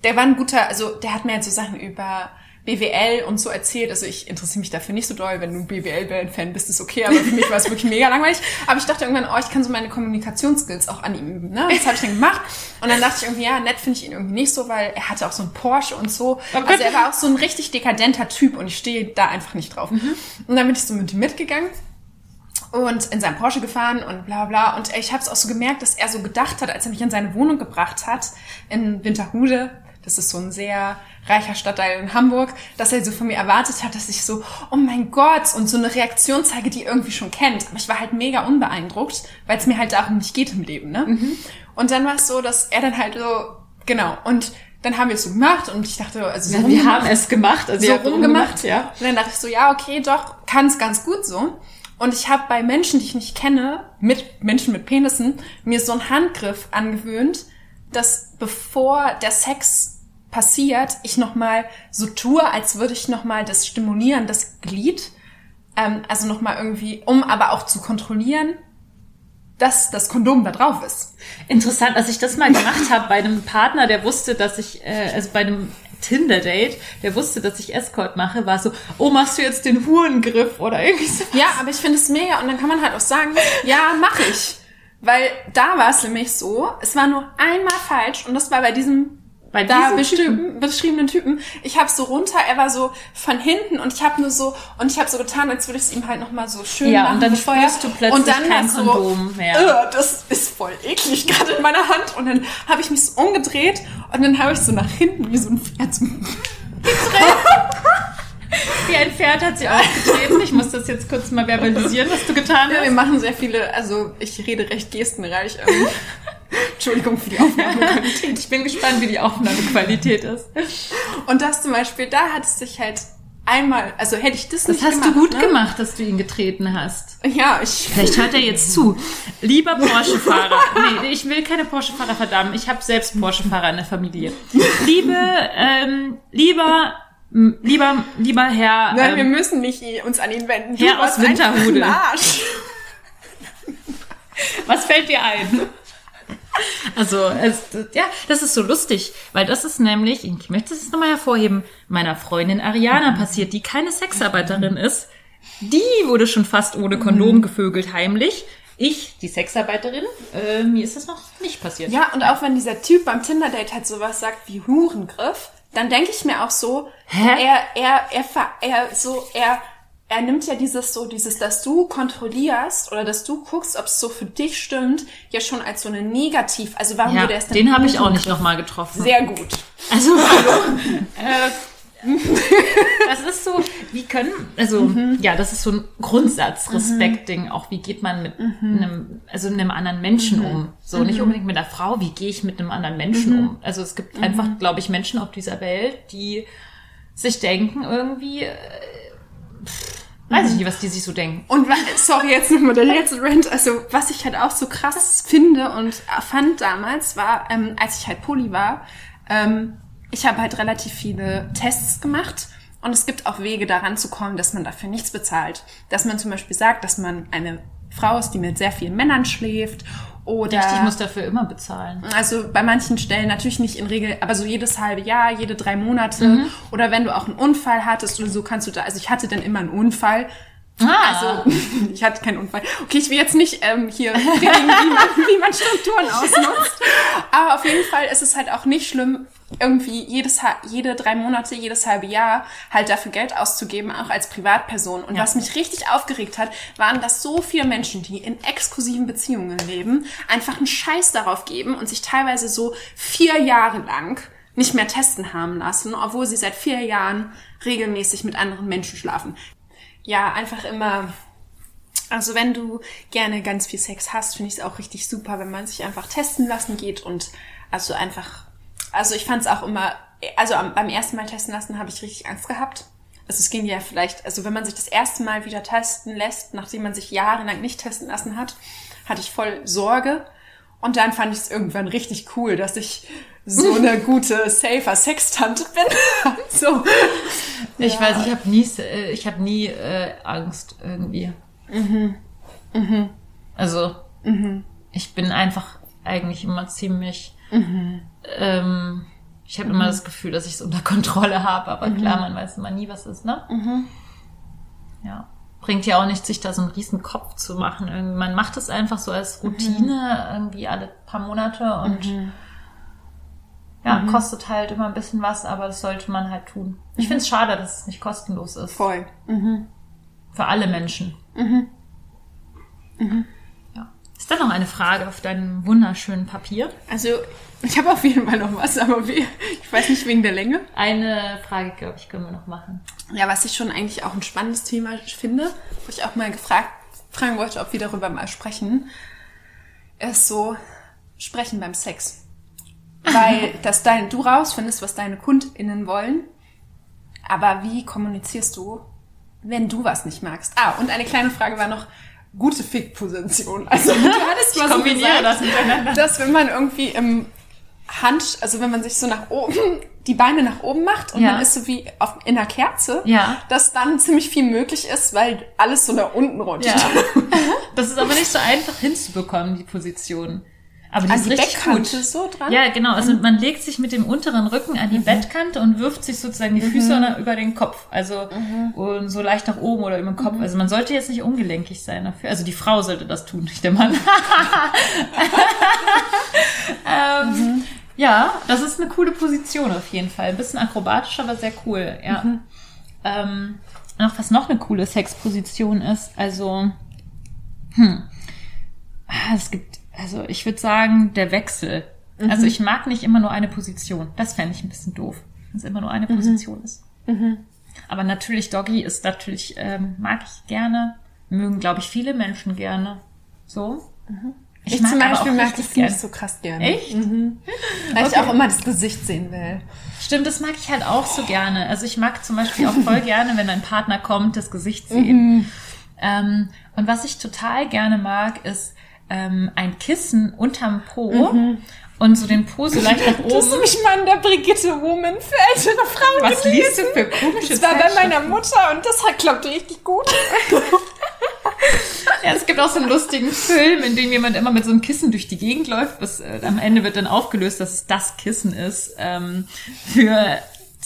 der war ein guter, also der hat mir halt so Sachen über BWL und so erzählt. Also ich interessiere mich dafür nicht so doll. Wenn du BWL-Fan bist, ist okay, aber für mich war es wirklich mega langweilig. Aber ich dachte irgendwann, oh, ich kann so meine Kommunikationsskills auch an ihm üben. Ne? Das habe ich dann gemacht. Und dann dachte ich irgendwie, ja, nett finde ich ihn irgendwie nicht so, weil er hatte auch so einen Porsche und so. Also er war auch so ein richtig dekadenter Typ und ich stehe da einfach nicht drauf. Und dann bin ich so mit ihm mitgegangen und in seinem Porsche gefahren und bla bla. Und ich habe es auch so gemerkt, dass er so gedacht hat, als er mich in seine Wohnung gebracht hat in Winterhude. Das ist so ein sehr reicher Stadtteil in Hamburg, dass er so von mir erwartet hat, dass ich so, oh mein Gott, und so eine Reaktion zeige, die er irgendwie schon kennt. Aber ich war halt mega unbeeindruckt, weil es mir halt darum nicht geht im Leben, ne? Und dann war es so, dass er dann halt so, genau, und dann haben wir es so gemacht und ich dachte, also so Ja, wir haben es gemacht. Also so rumgemacht. ja. Und dann dachte ich so, ja, okay, doch, kann es ganz gut so. Und ich habe bei Menschen, die ich nicht kenne, mit Menschen mit Penissen, mir so einen Handgriff angewöhnt, dass bevor der Sex passiert, ich nochmal so tue, als würde ich nochmal das stimulieren, das Glied, ähm, also nochmal irgendwie, um aber auch zu kontrollieren, dass das Kondom da drauf ist. Interessant, als ich das mal gemacht habe bei einem Partner, der wusste, dass ich, äh, also bei einem Tinder-Date, der wusste, dass ich Escort mache, war so, oh, machst du jetzt den Hurengriff oder irgendwie so. Ja, aber ich finde es mega und dann kann man halt auch sagen, ja, mache ich. Weil da war es nämlich so, es war nur einmal falsch und das war bei diesem Bei da diesem bestimmten, beschriebenen Typen. Ich habe so runter, er war so von hinten und ich habe nur so und ich habe so getan, als würde ich es ihm halt noch mal so schön Ja, machen. und dann spürst du plötzlich und dann kein so, Kondom mehr. "Äh, das ist voll eklig gerade in meiner Hand und dann habe ich mich so umgedreht und dann habe ich so nach hinten wie so ein Pferd so Wie ein Pferd hat sie aufgetreten. Ich muss das jetzt kurz mal verbalisieren, was du getan Ja, wir hast. machen sehr viele, also ich rede recht gestenreich. Ähm, Entschuldigung für die Aufnahmequalität. Ich bin gespannt, wie die Aufnahmequalität ist. Und das zum Beispiel, da hat es sich halt einmal, also hätte ich das, Das nicht hast gemacht, du gut ne? gemacht, dass du ihn getreten hast. Ja, ich. Vielleicht hört er jetzt zu. Lieber Porsche-Fahrer. Nee, ich will keine Porsche-Fahrer verdammen. Ich habe selbst Porsche-Fahrer in der Familie. Liebe, ähm, lieber, lieber, lieber Herr. Nein, wir ähm, müssen nicht uns an ihn wenden. Herr Du warst aus Winterhude. Was fällt dir ein? Also, es, ja, das ist so lustig, weil das ist nämlich, ich möchte es nochmal hervorheben, meiner Freundin Ariana passiert, die keine Sexarbeiterin ist. Die wurde schon fast ohne Kondom gevögelt heimlich. Ich, die Sexarbeiterin, äh, mir ist das noch nicht passiert. Ja, und auch wenn dieser Typ beim Tinder-Date halt sowas sagt wie Hurengriff, dann denke ich mir auch so, Hä? er, er, er, er, so, er, er nimmt ja dieses so, dieses, dass du kontrollierst oder dass du guckst, ob es so für dich stimmt, ja schon als so eine Negativ. Also warum Ja, würde er es denn den habe ich auch nicht nochmal getroffen. Sehr gut. Also, hallo. äh, das ist so, wie können, also, Mhm. ja, das ist so ein Grundsatz-Respekt-Ding. Auch wie geht man mit Mhm. einem, also einem anderen Menschen um? So, nicht unbedingt mit einer Frau, wie gehe ich mit einem anderen Menschen Mhm. um? Also, es gibt einfach, glaube ich, Menschen auf dieser Welt, die sich denken irgendwie, äh, pff, weiß ich nicht, was die sich so denken. Und sorry, jetzt nochmal der letzte Rant. Also, was ich halt auch so krass finde und fand damals, war, ähm, als ich halt Poli war, ähm, ich habe halt relativ viele Tests gemacht. Und es gibt auch Wege daran zu kommen, dass man dafür nichts bezahlt. Dass man zum Beispiel sagt, dass man eine Frau ist, die mit sehr vielen Männern schläft. Oder Richtig, ich muss dafür immer bezahlen. also bei manchen Stellen natürlich nicht in Regel, aber so jedes halbe Jahr, jede drei Monate. Oder wenn du auch einen Unfall hattest oder so, kannst du da, also ich hatte dann immer einen Unfall. Ah, Also ich hatte keinen Unfall. Okay, ich will jetzt nicht ähm, hier predigen, wie man, wie man Strukturen ausnutzt. Aber auf jeden Fall ist es halt auch nicht schlimm, irgendwie jedes jede drei Monate, jedes halbe Jahr halt dafür Geld auszugeben, auch als Privatperson. Und was mich richtig aufgeregt hat, waren, dass so viele Menschen, die in exklusiven Beziehungen leben, einfach einen Scheiß darauf geben und sich teilweise so vier Jahre lang nicht mehr testen haben lassen, obwohl sie seit vier Jahren regelmäßig mit anderen Menschen schlafen ja, einfach immer. Also wenn du gerne ganz viel Sex hast, finde ich es auch richtig super, wenn man sich einfach testen lassen geht und also einfach, also ich fand es auch immer, also am, beim ersten Mal testen lassen habe ich richtig Angst gehabt. Also es ging ja vielleicht, also wenn man sich das erste Mal wieder testen lässt, nachdem man sich jahrelang nicht testen lassen hat, hatte ich voll Sorge. Und dann fand ich es irgendwann richtig cool, dass ich so eine gute, safer Sextante bin. so. ich weiß, ich habe nie, äh, ich habe nie äh, Angst irgendwie. Also, ich bin einfach eigentlich immer ziemlich ähm, Ich habe immer das Gefühl, dass ich es unter Kontrolle habe, aber klar, man weiß immer nie, was ist, ne? Ja. Bringt ja auch nicht, sich da so einen riesen Kopf zu machen. Irgendwie, man macht es einfach so als Routine, irgendwie alle paar Monate und ja, kostet halt immer ein bisschen was, aber das sollte man halt tun. Ich finde es schade, dass es nicht kostenlos ist. Voll. Für alle Menschen. Ja. Ist da noch eine Frage auf deinem wunderschönen Papier? Also, ich habe auf jeden Fall noch was, aber wie, ich weiß nicht wegen der Länge. Eine Frage, glaube ich, können wir noch machen. Ja, was ich schon eigentlich auch ein spannendes Thema finde, wo ich auch mal gefragt, fragen wollte, ob wir darüber mal sprechen, ist so Sprechen beim Sex. Weil dass dein, du rausfindest, was deine KundInnen wollen, aber wie kommunizierst du, wenn du was nicht magst? Ah, und eine kleine Frage war noch, gute Fick-Position. Also du hattest mal so kombiniere gesagt, das miteinander. dass wenn man irgendwie im Hand, also wenn man sich so nach oben, die Beine nach oben macht und Ja. man ist so wie auf, in einer Kerze, Ja. dass dann ziemlich viel möglich ist, weil alles so nach unten rutscht. Ja. Das ist aber nicht so einfach hinzubekommen, die Position. Aber die An ist die richtig Bettkante gut. so dran? Ja, genau. Also man legt sich mit dem unteren Rücken an die Bettkante und wirft sich sozusagen die Füße über den Kopf. Also und so leicht nach oben oder über den Kopf. Also man sollte jetzt nicht ungelenkig sein dafür. Also die Frau sollte das tun, nicht der Mann. ähm, Ja, das ist eine coole Position auf jeden Fall. Ein bisschen akrobatisch, aber sehr cool. Ja. Ähm, noch was noch eine coole Sexposition ist. Also hm. Ah, Es gibt, also ich würde sagen, der Wechsel. Also ich mag nicht immer nur eine Position. Das fände ich ein bisschen doof, wenn es immer nur eine Position ist. Aber natürlich, Doggy ist natürlich, ähm, mag ich gerne. Mögen, glaube ich, viele Menschen gerne. So. Ich, zum aber Beispiel mag das gerne. nicht so krass gerne. Echt? Weil ich auch immer das Gesicht sehen will. Stimmt, das mag ich halt auch so gerne. Also ich mag zum Beispiel auch voll gerne, wenn ein Partner kommt, das Gesicht sehen. Ähm, und was ich total gerne mag, ist ähm, ein Kissen unterm Po und so den Po so leicht nach Du hast oben. mich mal in der Brigitte Woman für ältere Frauen Was gelesen. liest du für komische Das war bei meiner Mutter und das hat klappt richtig gut. Ja, es gibt auch so einen lustigen Film, in dem jemand immer mit so einem Kissen durch die Gegend läuft. Was, äh, am Ende wird dann aufgelöst, dass es das Kissen ist ähm, für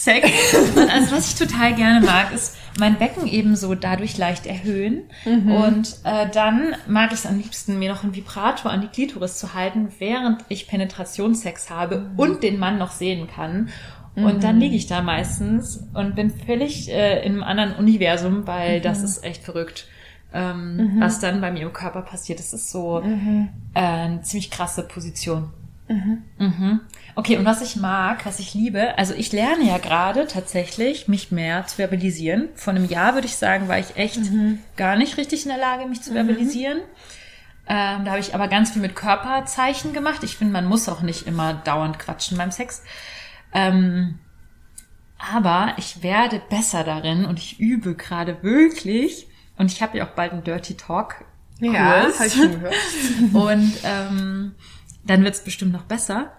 Sex. Und also was ich total gerne mag, ist mein Becken eben so dadurch leicht erhöhen. Und äh, dann mag ich es am liebsten, mir noch einen Vibrator an die Klitoris zu halten, während ich Penetrationssex habe und den Mann noch sehen kann. Und dann liege ich da meistens und bin völlig äh, in einem anderen Universum, weil das ist echt verrückt ähm, was dann bei mir im Körper passiert. Das ist so äh, eine ziemlich krasse Position. Mhm. Okay, und was ich mag, was ich liebe, also ich lerne ja gerade tatsächlich, mich mehr zu verbalisieren. Vor einem Jahr würde ich sagen, war ich echt gar nicht richtig in der Lage, mich zu verbalisieren. Ähm, da habe ich aber ganz viel mit Körperzeichen gemacht. Ich finde, man muss auch nicht immer dauernd quatschen beim Sex. Ähm, aber ich werde besser darin und ich übe gerade wirklich. Und ich habe ja auch bald einen Dirty Talk. Ja, Kurs. habe ich schon gehört. Und ähm, dann wird's bestimmt noch besser.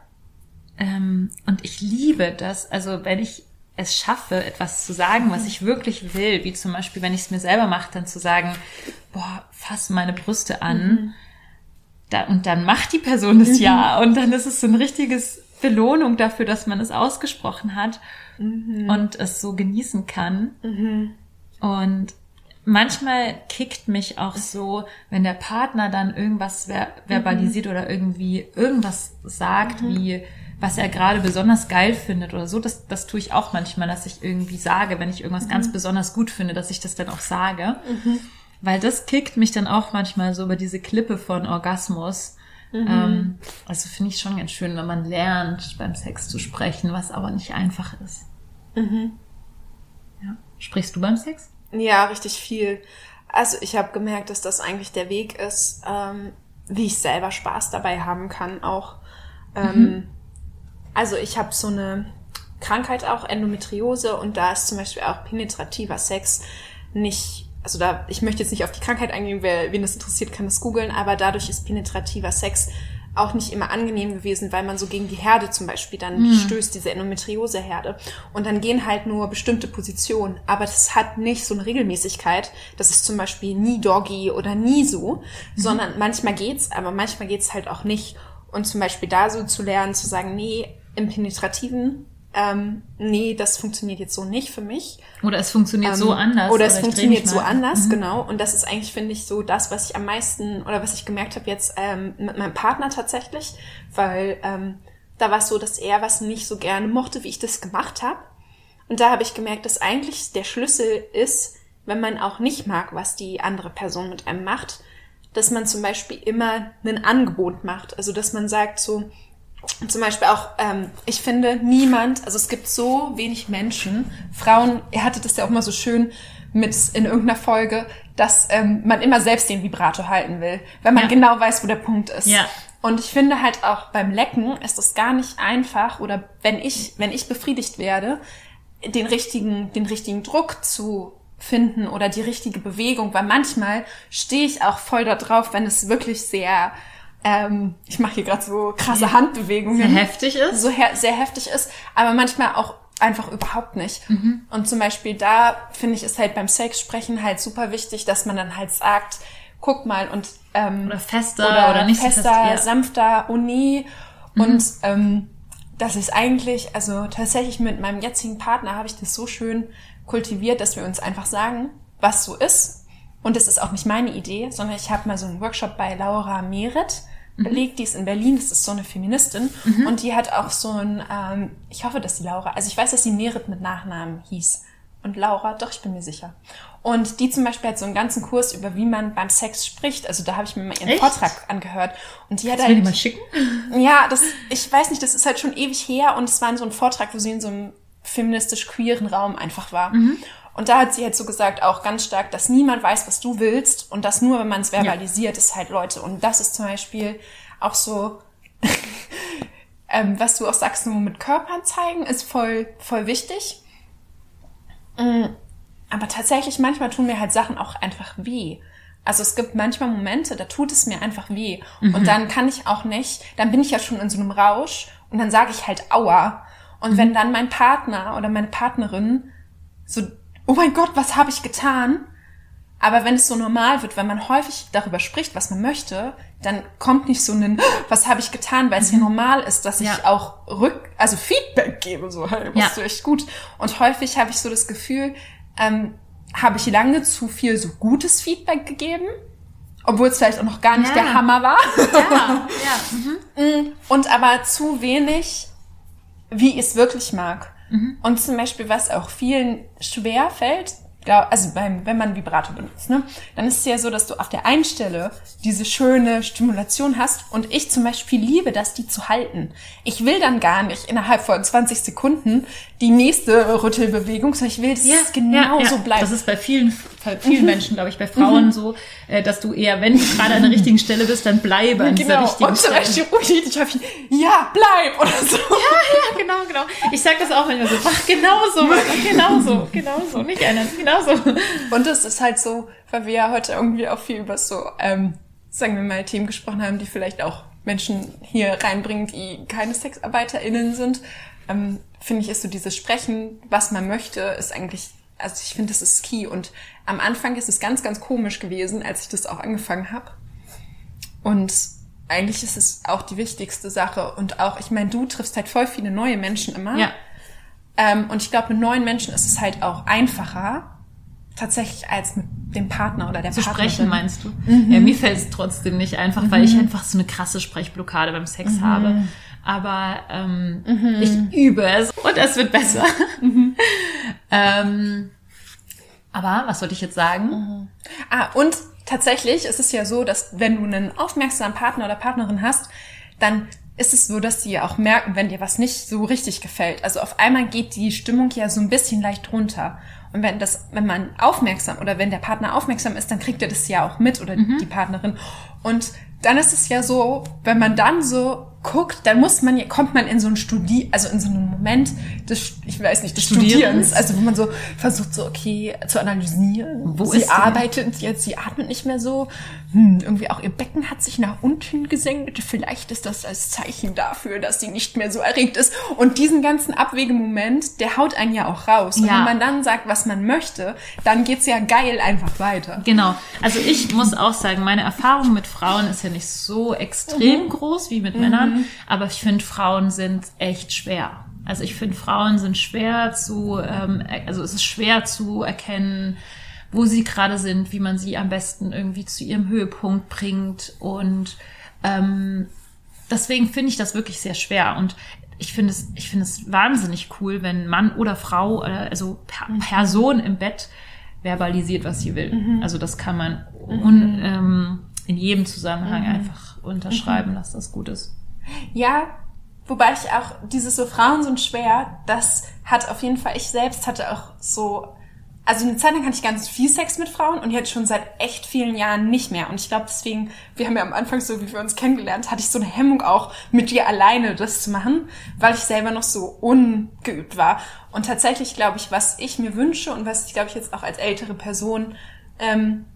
Ähm, und ich liebe das, also wenn ich es schaffe, etwas zu sagen, was ich wirklich will, wie zum Beispiel, wenn ich es mir selber mache, dann zu sagen, boah, fass meine Brüste an. Da, und dann macht die Person das ja. Und dann ist es so ein richtiges Belohnung dafür, dass man es ausgesprochen hat und es so genießen kann. Und manchmal kickt mich auch so, wenn der Partner dann irgendwas ver verbalisiert oder irgendwie irgendwas sagt, wie was er gerade besonders geil findet oder so. Das, das tue ich auch manchmal, dass ich irgendwie sage, wenn ich irgendwas ganz besonders gut finde, dass ich das dann auch sage. Weil das kickt mich dann auch manchmal so über diese Klippe von Orgasmus. Ähm, also finde ich schon ganz schön, wenn man lernt, beim Sex zu sprechen, was aber nicht einfach ist. Ja. Sprichst du beim Sex? Ja, richtig viel. Also ich habe gemerkt, dass das eigentlich der Weg ist, ähm, wie ich selber Spaß dabei haben kann auch. Ähm, Also ich habe so eine Krankheit auch, Endometriose, und da ist zum Beispiel auch penetrativer Sex nicht, also da, ich möchte jetzt nicht auf die Krankheit eingehen, wer, wen das interessiert, kann das googeln, aber dadurch ist penetrativer Sex auch nicht immer angenehm gewesen, weil man so gegen die Herde zum Beispiel dann stößt, diese Endometriose-Herde. Und dann gehen halt nur bestimmte Positionen. Aber das hat nicht so eine Regelmäßigkeit. Das ist zum Beispiel nie Doggy oder nie so, sondern manchmal geht's, aber manchmal geht's halt auch nicht. Und zum Beispiel da so zu lernen, zu sagen, nee, im Penetrativen ähm, nee, das funktioniert jetzt so nicht für mich. Oder es funktioniert so Ähm, anders. Oder es funktioniert so anders, Mhm. genau. Und das ist eigentlich, finde ich, so das, was ich am meisten oder was ich gemerkt habe jetzt ähm, mit meinem Partner tatsächlich, weil ähm, da war es so, dass er was nicht so gerne mochte, wie ich das gemacht habe. Und da habe ich gemerkt, dass eigentlich der Schlüssel ist, wenn man auch nicht mag, was die andere Person mit einem macht, dass man zum Beispiel immer ein Angebot macht. Also dass man sagt so, zum Beispiel auch, ähm, ich finde niemand, also es gibt so wenig Menschen, Frauen, ihr hattet das ja auch mal so schön mit in irgendeiner Folge, dass ähm, man immer selbst den Vibrator halten will, weil man Ja. genau weiß, wo der Punkt ist. Ja. Und ich finde halt auch beim Lecken ist es gar nicht einfach oder wenn ich, wenn ich befriedigt werde, den richtigen, den richtigen Druck zu finden oder die richtige Bewegung, weil manchmal stehe ich auch voll da drauf, wenn es wirklich sehr, ähm, ich mache hier gerade so krasse Handbewegungen, Sehr heftig ist. so her sehr heftig ist, aber manchmal auch einfach überhaupt nicht. Mhm. Und zum Beispiel da finde ich es halt beim Sex sprechen halt super wichtig, dass man dann halt sagt, guck mal und ähm, Oder fester oder, nicht so fester, fest. Ja. Mhm. sanfter Uni und ähm, das ist eigentlich, also tatsächlich mit meinem jetzigen Partner habe ich das so schön kultiviert, dass wir uns einfach sagen, was so ist. Und das ist auch nicht meine Idee, sondern ich habe mal so einen Workshop bei Laura Meret Mhm. belegt, die ist in Berlin, das ist so eine Feministin und die hat auch so ein, ähm, ich hoffe, dass die Laura, also ich weiß, dass sie Meret mit Nachnamen hieß. Und Laura, doch, ich bin mir sicher. Und die zum Beispiel hat so einen ganzen Kurs über, wie man beim Sex spricht. Also da habe ich mir mal ihren Echt? Vortrag angehört. Und die hat Kannst mir halt mal schicken? ja, das, ich weiß nicht, das ist halt schon ewig her und es war in so ein Vortrag, wo sie in so einem feministisch-queeren Raum einfach war. Und da hat sie halt so gesagt, auch ganz stark, dass niemand weiß, was du willst und das nur, wenn man es verbalisiert, ist halt Leute. Und das ist zum Beispiel auch so, ähm, was du auch sagst, nur mit Körpern zeigen, ist voll, voll wichtig. Mm, Aber tatsächlich, manchmal tun mir halt Sachen auch einfach weh. Also es gibt manchmal Momente, da tut es mir einfach weh. Und dann kann ich auch nicht, dann bin ich ja schon in so einem Rausch und dann sage ich halt Aua. Und wenn dann mein Partner oder meine Partnerin so, oh mein Gott, was habe ich getan? Aber wenn es so normal wird, wenn man häufig darüber spricht, was man möchte, dann kommt nicht so ein, was habe ich getan, weil es ja normal ist, dass ich Ja. auch rück, also Feedback gebe, so, hey, Ja. machst du echt gut. Und häufig habe ich so das Gefühl, ähm, habe ich lange zu viel so gutes Feedback gegeben, obwohl es vielleicht auch noch gar nicht Ja. der Hammer war. Ja, ja. Mhm. Und aber zu wenig, wie ich es wirklich mag. Mhm. Und zum Beispiel, was auch vielen schwer fällt, also beim, wenn man Vibrator benutzt, ne, dann ist es ja so, dass du auf der einen Stelle diese schöne Stimulation hast und ich zum Beispiel liebe das, die zu halten. Ich will dann gar nicht innerhalb von 20 Sekunden die nächste Rüttelbewegung, sondern ich will, dass es genau so bleibt. Das ist bei vielen, bei vielen Menschen, glaube ich, bei Frauen so, äh, dass du eher, wenn du gerade an der richtigen Stelle bist, dann bleibe an dieser genau. richtigen Und zum Stelle. Beispiel ruhig, ich hoffe, ja, bleib oder so. Ja, genau, genau. Ich sag das auch manchmal so, mach genau so, genau so, genau so, nicht ändern, genau so. Und es ist halt so, weil wir ja heute irgendwie auch viel über so, ähm, sagen wir mal, Themen gesprochen haben, die vielleicht auch Menschen hier reinbringen, die keine SexarbeiterInnen sind, ähm, finde ich, ist so dieses Sprechen, was man möchte, ist eigentlich, also ich finde, das ist key. Und am Anfang ist es ganz, ganz komisch gewesen, als ich das auch angefangen habe. Und eigentlich ist es auch die wichtigste Sache. Und auch, ich meine, du triffst halt voll viele neue Menschen immer. Ja. Ähm, und ich glaube, mit neuen Menschen ist es halt auch einfacher, tatsächlich als mit dem Partner oder der Zu Partnerin. sprechen, meinst du? Ja, mir fällt es trotzdem nicht einfach, weil ich einfach so eine krasse Sprechblockade beim Sex habe. Aber ähm, ich übe es und es wird besser. ähm, aber was wollte ich jetzt sagen? Ah, und tatsächlich ist es ja so, dass wenn du einen aufmerksamen Partner oder Partnerin hast, dann ist es so, dass sie ja auch merken, wenn dir was nicht so richtig gefällt. Also auf einmal geht die Stimmung ja so ein bisschen leicht runter. Und wenn das, wenn man aufmerksam oder wenn der Partner aufmerksam ist, dann kriegt er das ja auch mit oder die Partnerin. Und dann ist es ja so, wenn man dann so guckt, dann muss man kommt man in so ein Studi, also in so einen Moment des, ich weiß nicht, des Studierens. Studierens, also wo man so versucht so, okay, zu analysieren. Wo sie ist sie? arbeitet jetzt, sie atmet nicht mehr so. Hm, irgendwie auch ihr Becken hat sich nach unten gesenkt. Vielleicht ist das als Zeichen dafür, dass sie nicht mehr so erregt ist. Und diesen ganzen Abwegemoment, der haut einen ja auch raus. Und Ja. wenn man dann sagt, was man möchte, dann geht's ja geil einfach weiter. Genau. Also ich muss auch sagen, meine Erfahrung mit Frauen ist ja nicht so extrem groß wie mit Männern, aber ich finde, Frauen sind echt schwer. Also ich finde, Frauen sind schwer zu, ähm, also es ist schwer zu erkennen, wo sie gerade sind, wie man sie am besten irgendwie zu ihrem Höhepunkt bringt. Und ähm, deswegen finde ich das wirklich sehr schwer. Und ich finde es, ich finde es wahnsinnig cool, wenn Mann oder Frau, äh, also per Person im Bett verbalisiert, was sie will. Also das kann man un, ähm, in jedem Zusammenhang einfach unterschreiben, dass das gut ist. Ja, wobei ich auch dieses so Frauen sind schwer, das hat auf jeden Fall, ich selbst hatte auch so, also eine Zeit lang hatte ich ganz viel Sex mit Frauen und jetzt schon seit echt vielen Jahren nicht mehr. Und ich glaube deswegen, wir haben ja am Anfang so, wie wir uns kennengelernt, hatte ich so eine Hemmung auch mit dir alleine das zu machen, weil ich selber noch so ungeübt war. Und tatsächlich glaube ich, was ich mir wünsche und was ich glaube ich jetzt auch als ältere Person ähm,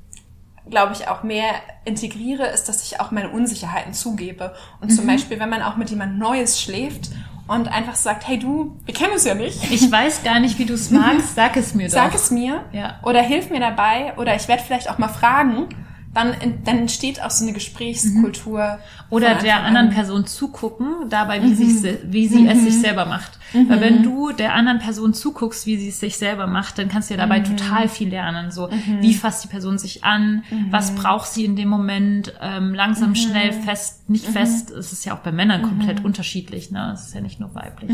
glaube ich, auch mehr integriere, ist, dass ich auch meine Unsicherheiten zugebe. Und zum Beispiel, wenn man auch mit jemand Neues schläft und einfach sagt, hey du, wir kennen uns ja nicht. Ich weiß gar nicht, wie du es magst, sag es mir doch. Sag es mir Ja. oder hilf mir dabei oder ich werde vielleicht auch mal fragen. Dann, dann entsteht auch so eine Gesprächskultur. Oder von der anderen an. Person zugucken, dabei, wie, sie, se- wie sie es sich selber macht. Weil wenn du der anderen Person zuguckst, wie sie es sich selber macht, dann kannst du ja dabei total viel lernen. So, wie fasst die Person sich an? Was braucht sie in dem Moment? Ähm, langsam, schnell, fest, nicht fest. Es ist ja auch bei Männern komplett unterschiedlich. Ne? Es ist ja nicht nur weiblich.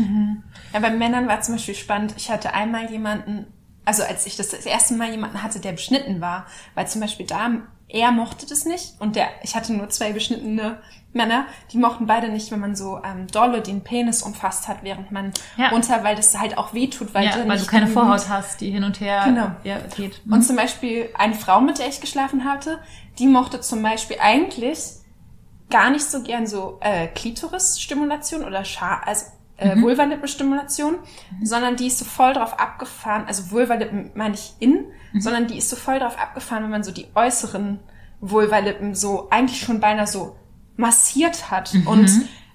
Ja, bei Männern war zum Beispiel spannend. Ich hatte einmal jemanden, also als ich das, das erste Mal jemanden hatte, der beschnitten war, weil zum Beispiel da, er mochte das nicht und der, ich hatte nur zwei beschnittene Männer, die mochten beide nicht, wenn man so ähm, dolle den Penis umfasst hat, während man Ja. runter, weil das halt auch wehtut, weil, Ja, weil du keine Vorhaut hast, die hin und her Genau. ja, geht. Und zum Beispiel eine Frau, mit der ich geschlafen hatte, die mochte zum Beispiel eigentlich gar nicht so gern so äh, Klitoris-Stimulation oder Scha also äh, Vulvalippenstimulation, sondern die ist so voll drauf abgefahren, also Vulvalippen meine ich innen, sondern die ist so voll drauf abgefahren, wenn man so die äußeren Vulvalippen so eigentlich schon beinahe so massiert hat und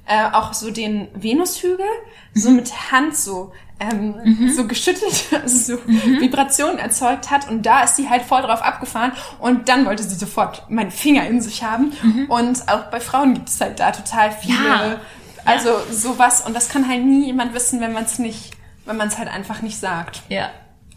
äh, auch so den Venushügel so mit Hand so ähm, so geschüttelt, also so Vibrationen erzeugt hat und da ist sie halt voll drauf abgefahren und dann wollte sie sofort meinen Finger in sich haben und auch bei Frauen gibt es halt da total viele, Ja. Also sowas und das kann halt nie jemand wissen, wenn man es nicht, wenn man es halt einfach nicht sagt. Ja.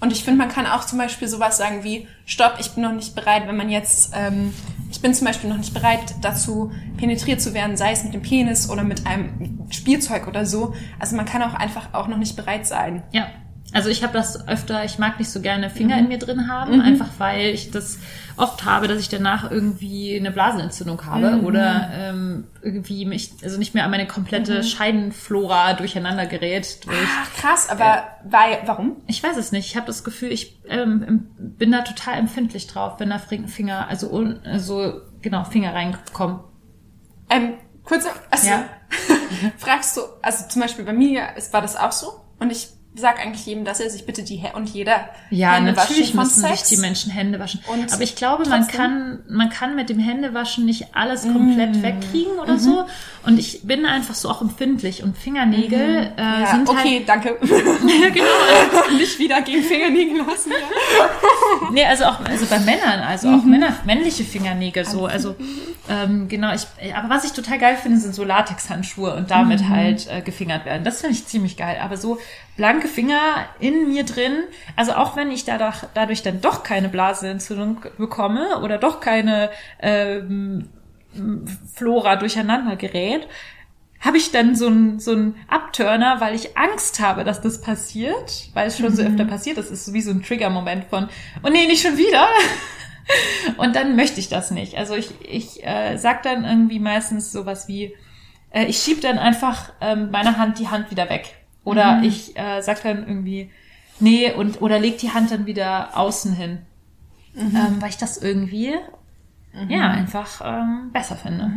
Und ich finde, man kann auch zum Beispiel sowas sagen wie, stopp, ich bin noch nicht bereit, wenn man jetzt, ähm, ich bin zum Beispiel noch nicht bereit dazu, penetriert zu werden, sei es mit dem Penis oder mit einem Spielzeug oder so. Also man kann auch einfach auch noch nicht bereit sein. Ja. Also ich habe das öfter, ich mag nicht so gerne Finger in mir drin haben, einfach weil ich das oft habe, dass ich danach irgendwie eine Blasenentzündung habe oder ähm, irgendwie mich, also nicht mehr an meine komplette Scheidenflora durcheinander gerät durch. Ach, krass, aber weil, warum? Ich weiß es nicht. Ich habe das Gefühl, ich ähm, bin da total empfindlich drauf, wenn da Finger, also, un- also genau, Finger reinkommen. Ähm, kurze, also, Ja. fragst du, also zum Beispiel bei mir war das auch so und ich sag eigentlich jedem, dass er sich bitte die Hä- und jeder Ja, Hände natürlich müssen sich Sex. die Menschen Hände waschen. Und Aber ich glaube, man trotzdem- kann, man kann mit dem Händewaschen nicht alles komplett Mm. wegkriegen Mhm. oder so. Und ich bin einfach so auch empfindlich. Und Fingernägel äh, Ja, sind okay, halt. danke. genau. Nicht wieder gegen Fingernägel lassen, ja. Nee, also auch also bei Männern, also Mhm. auch Männer, männliche Fingernägel so. Also ähm, genau, ich, aber was ich total geil finde, sind so Latexhandschuhe und damit Mhm. halt äh, gefingert werden. Das finde ich ziemlich geil. Aber so blanke Finger in mir drin, also auch wenn ich dadurch, dadurch dann doch keine Blasenentzündung bekomme oder doch keine ähm, Flora durcheinander gerät, habe ich dann so einen so einen Abturner, weil ich Angst habe, dass das passiert, weil es schon so öfter passiert. Das ist so wie so ein Trigger-Moment von, oh nee, nicht schon wieder. Und dann möchte ich das nicht. Also ich, ich äh, sag dann irgendwie meistens sowas wie, äh, ich schieb dann einfach ähm, meiner Hand die Hand wieder weg. Oder ich äh, sag dann irgendwie, nee, und oder leg die Hand dann wieder außen hin. Ähm, weil ich das irgendwie ja einfach ähm, besser finde.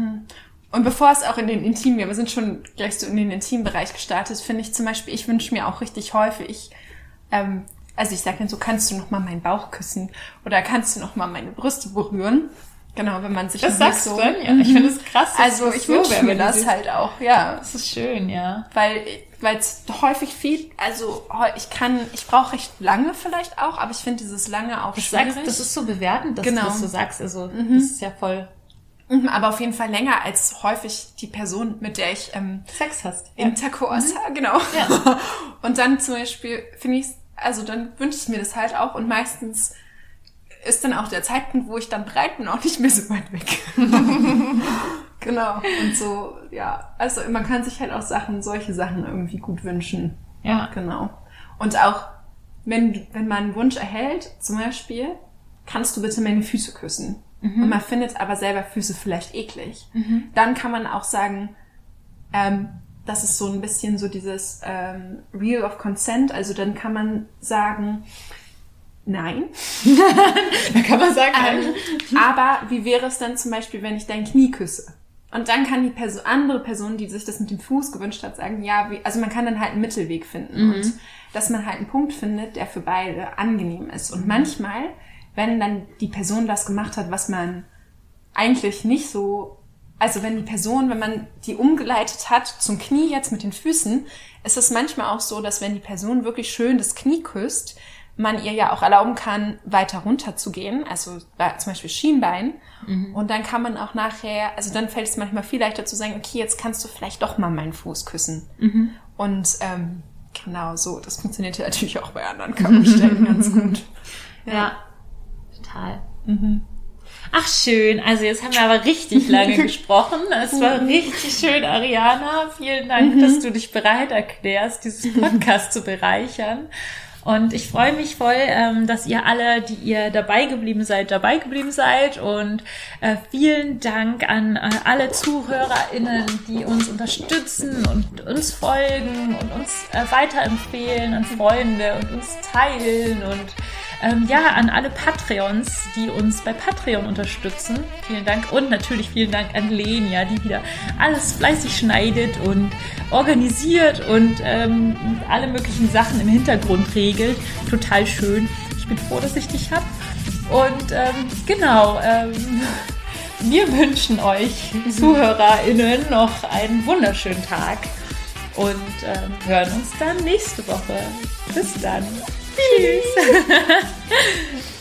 Und bevor es auch in den Intim, wir sind schon gleich so in den Intimbereich gestartet, finde ich zum Beispiel, ich wünsche mir auch richtig häufig, ähm, also ich sage dann so, kannst du noch mal meinen Bauch küssen oder kannst du noch mal meine Brüste berühren? Genau, wenn man sich Das sagst du dann? Ja, ich finde es krass. dass Also ich so wünsche mir du das siehst. halt auch, ja, Das ist schön, ja. weil weil es häufig viel, also ich kann, ich brauche recht lange vielleicht auch, aber ich finde dieses lange auch Das, schwierig. sagst, das ist so bewertend, dass Genau. du das so sagst. Also das ist ja voll Mhm, Aber auf jeden Fall länger als häufig die Person, mit der ich ähm, Sex hast. Intercourse, Mhm. genau. Und dann zum Beispiel finde ich, also dann wünsche ich mir das halt auch und meistens ist dann auch der Zeitpunkt, wo ich dann bereit bin, auch nicht mehr so weit weg. genau. Und so, ja, also man kann sich halt auch Sachen, solche Sachen irgendwie gut wünschen. Ja. Genau. Und auch, wenn, wenn man einen Wunsch erhält, zum Beispiel, kannst du bitte meine Füße küssen. Und man findet aber selber Füße vielleicht eklig. Dann kann man auch sagen, ähm, das ist so ein bisschen so dieses ähm, Real of Consent. Also dann kann man sagen, nein. Da kann man sagen, Ähm, aber wie wäre es dann zum Beispiel, wenn ich dein Knie küsse? Und dann kann die Person, andere Person, die sich das mit dem Fuß gewünscht hat, sagen, ja, wie, also man kann dann halt einen Mittelweg finden und dass man halt einen Punkt findet, der für beide angenehm ist. Und manchmal, wenn dann die Person das gemacht hat, was man eigentlich nicht so, also wenn die Person, wenn man die umgeleitet hat zum Knie jetzt mit den Füßen, ist es manchmal auch so, dass wenn die Person wirklich schön das Knie küsst, man ihr ja auch erlauben kann, weiter runter zu gehen, also zum Beispiel Schienbein. Und dann kann man auch nachher, also dann fällt es manchmal viel leichter zu sagen, okay, jetzt kannst du vielleicht doch mal meinen Fuß küssen. Und ähm, genau so, das funktioniert ja natürlich auch bei anderen Körperstellen ganz gut. Ja, total. Ach schön, also jetzt haben wir aber richtig lange gesprochen. Es war richtig schön, Ariana. Vielen Dank, dass du dich bereit erklärst, dieses Podcast zu bereichern. Und ich freue mich voll, ähm, dass ihr alle, die ihr dabei geblieben seid, dabei geblieben seid. Und äh, vielen Dank an äh, alle ZuhörerInnen, die uns unterstützen und uns folgen und uns äh, weiterempfehlen an Freunde und uns teilen und ähm, ja, an alle Patreons, die uns bei Patreon unterstützen. Vielen Dank. Und natürlich vielen Dank an Lenia, die wieder alles fleißig schneidet und organisiert und ähm, alle möglichen Sachen im Hintergrund regelt. Total schön. Ich bin froh, dass ich dich hab. Und ähm, genau, ähm, wir wünschen euch ZuhörerInnen noch einen wunderschönen Tag und ähm, hören uns dann nächste Woche. Bis dann. Peace.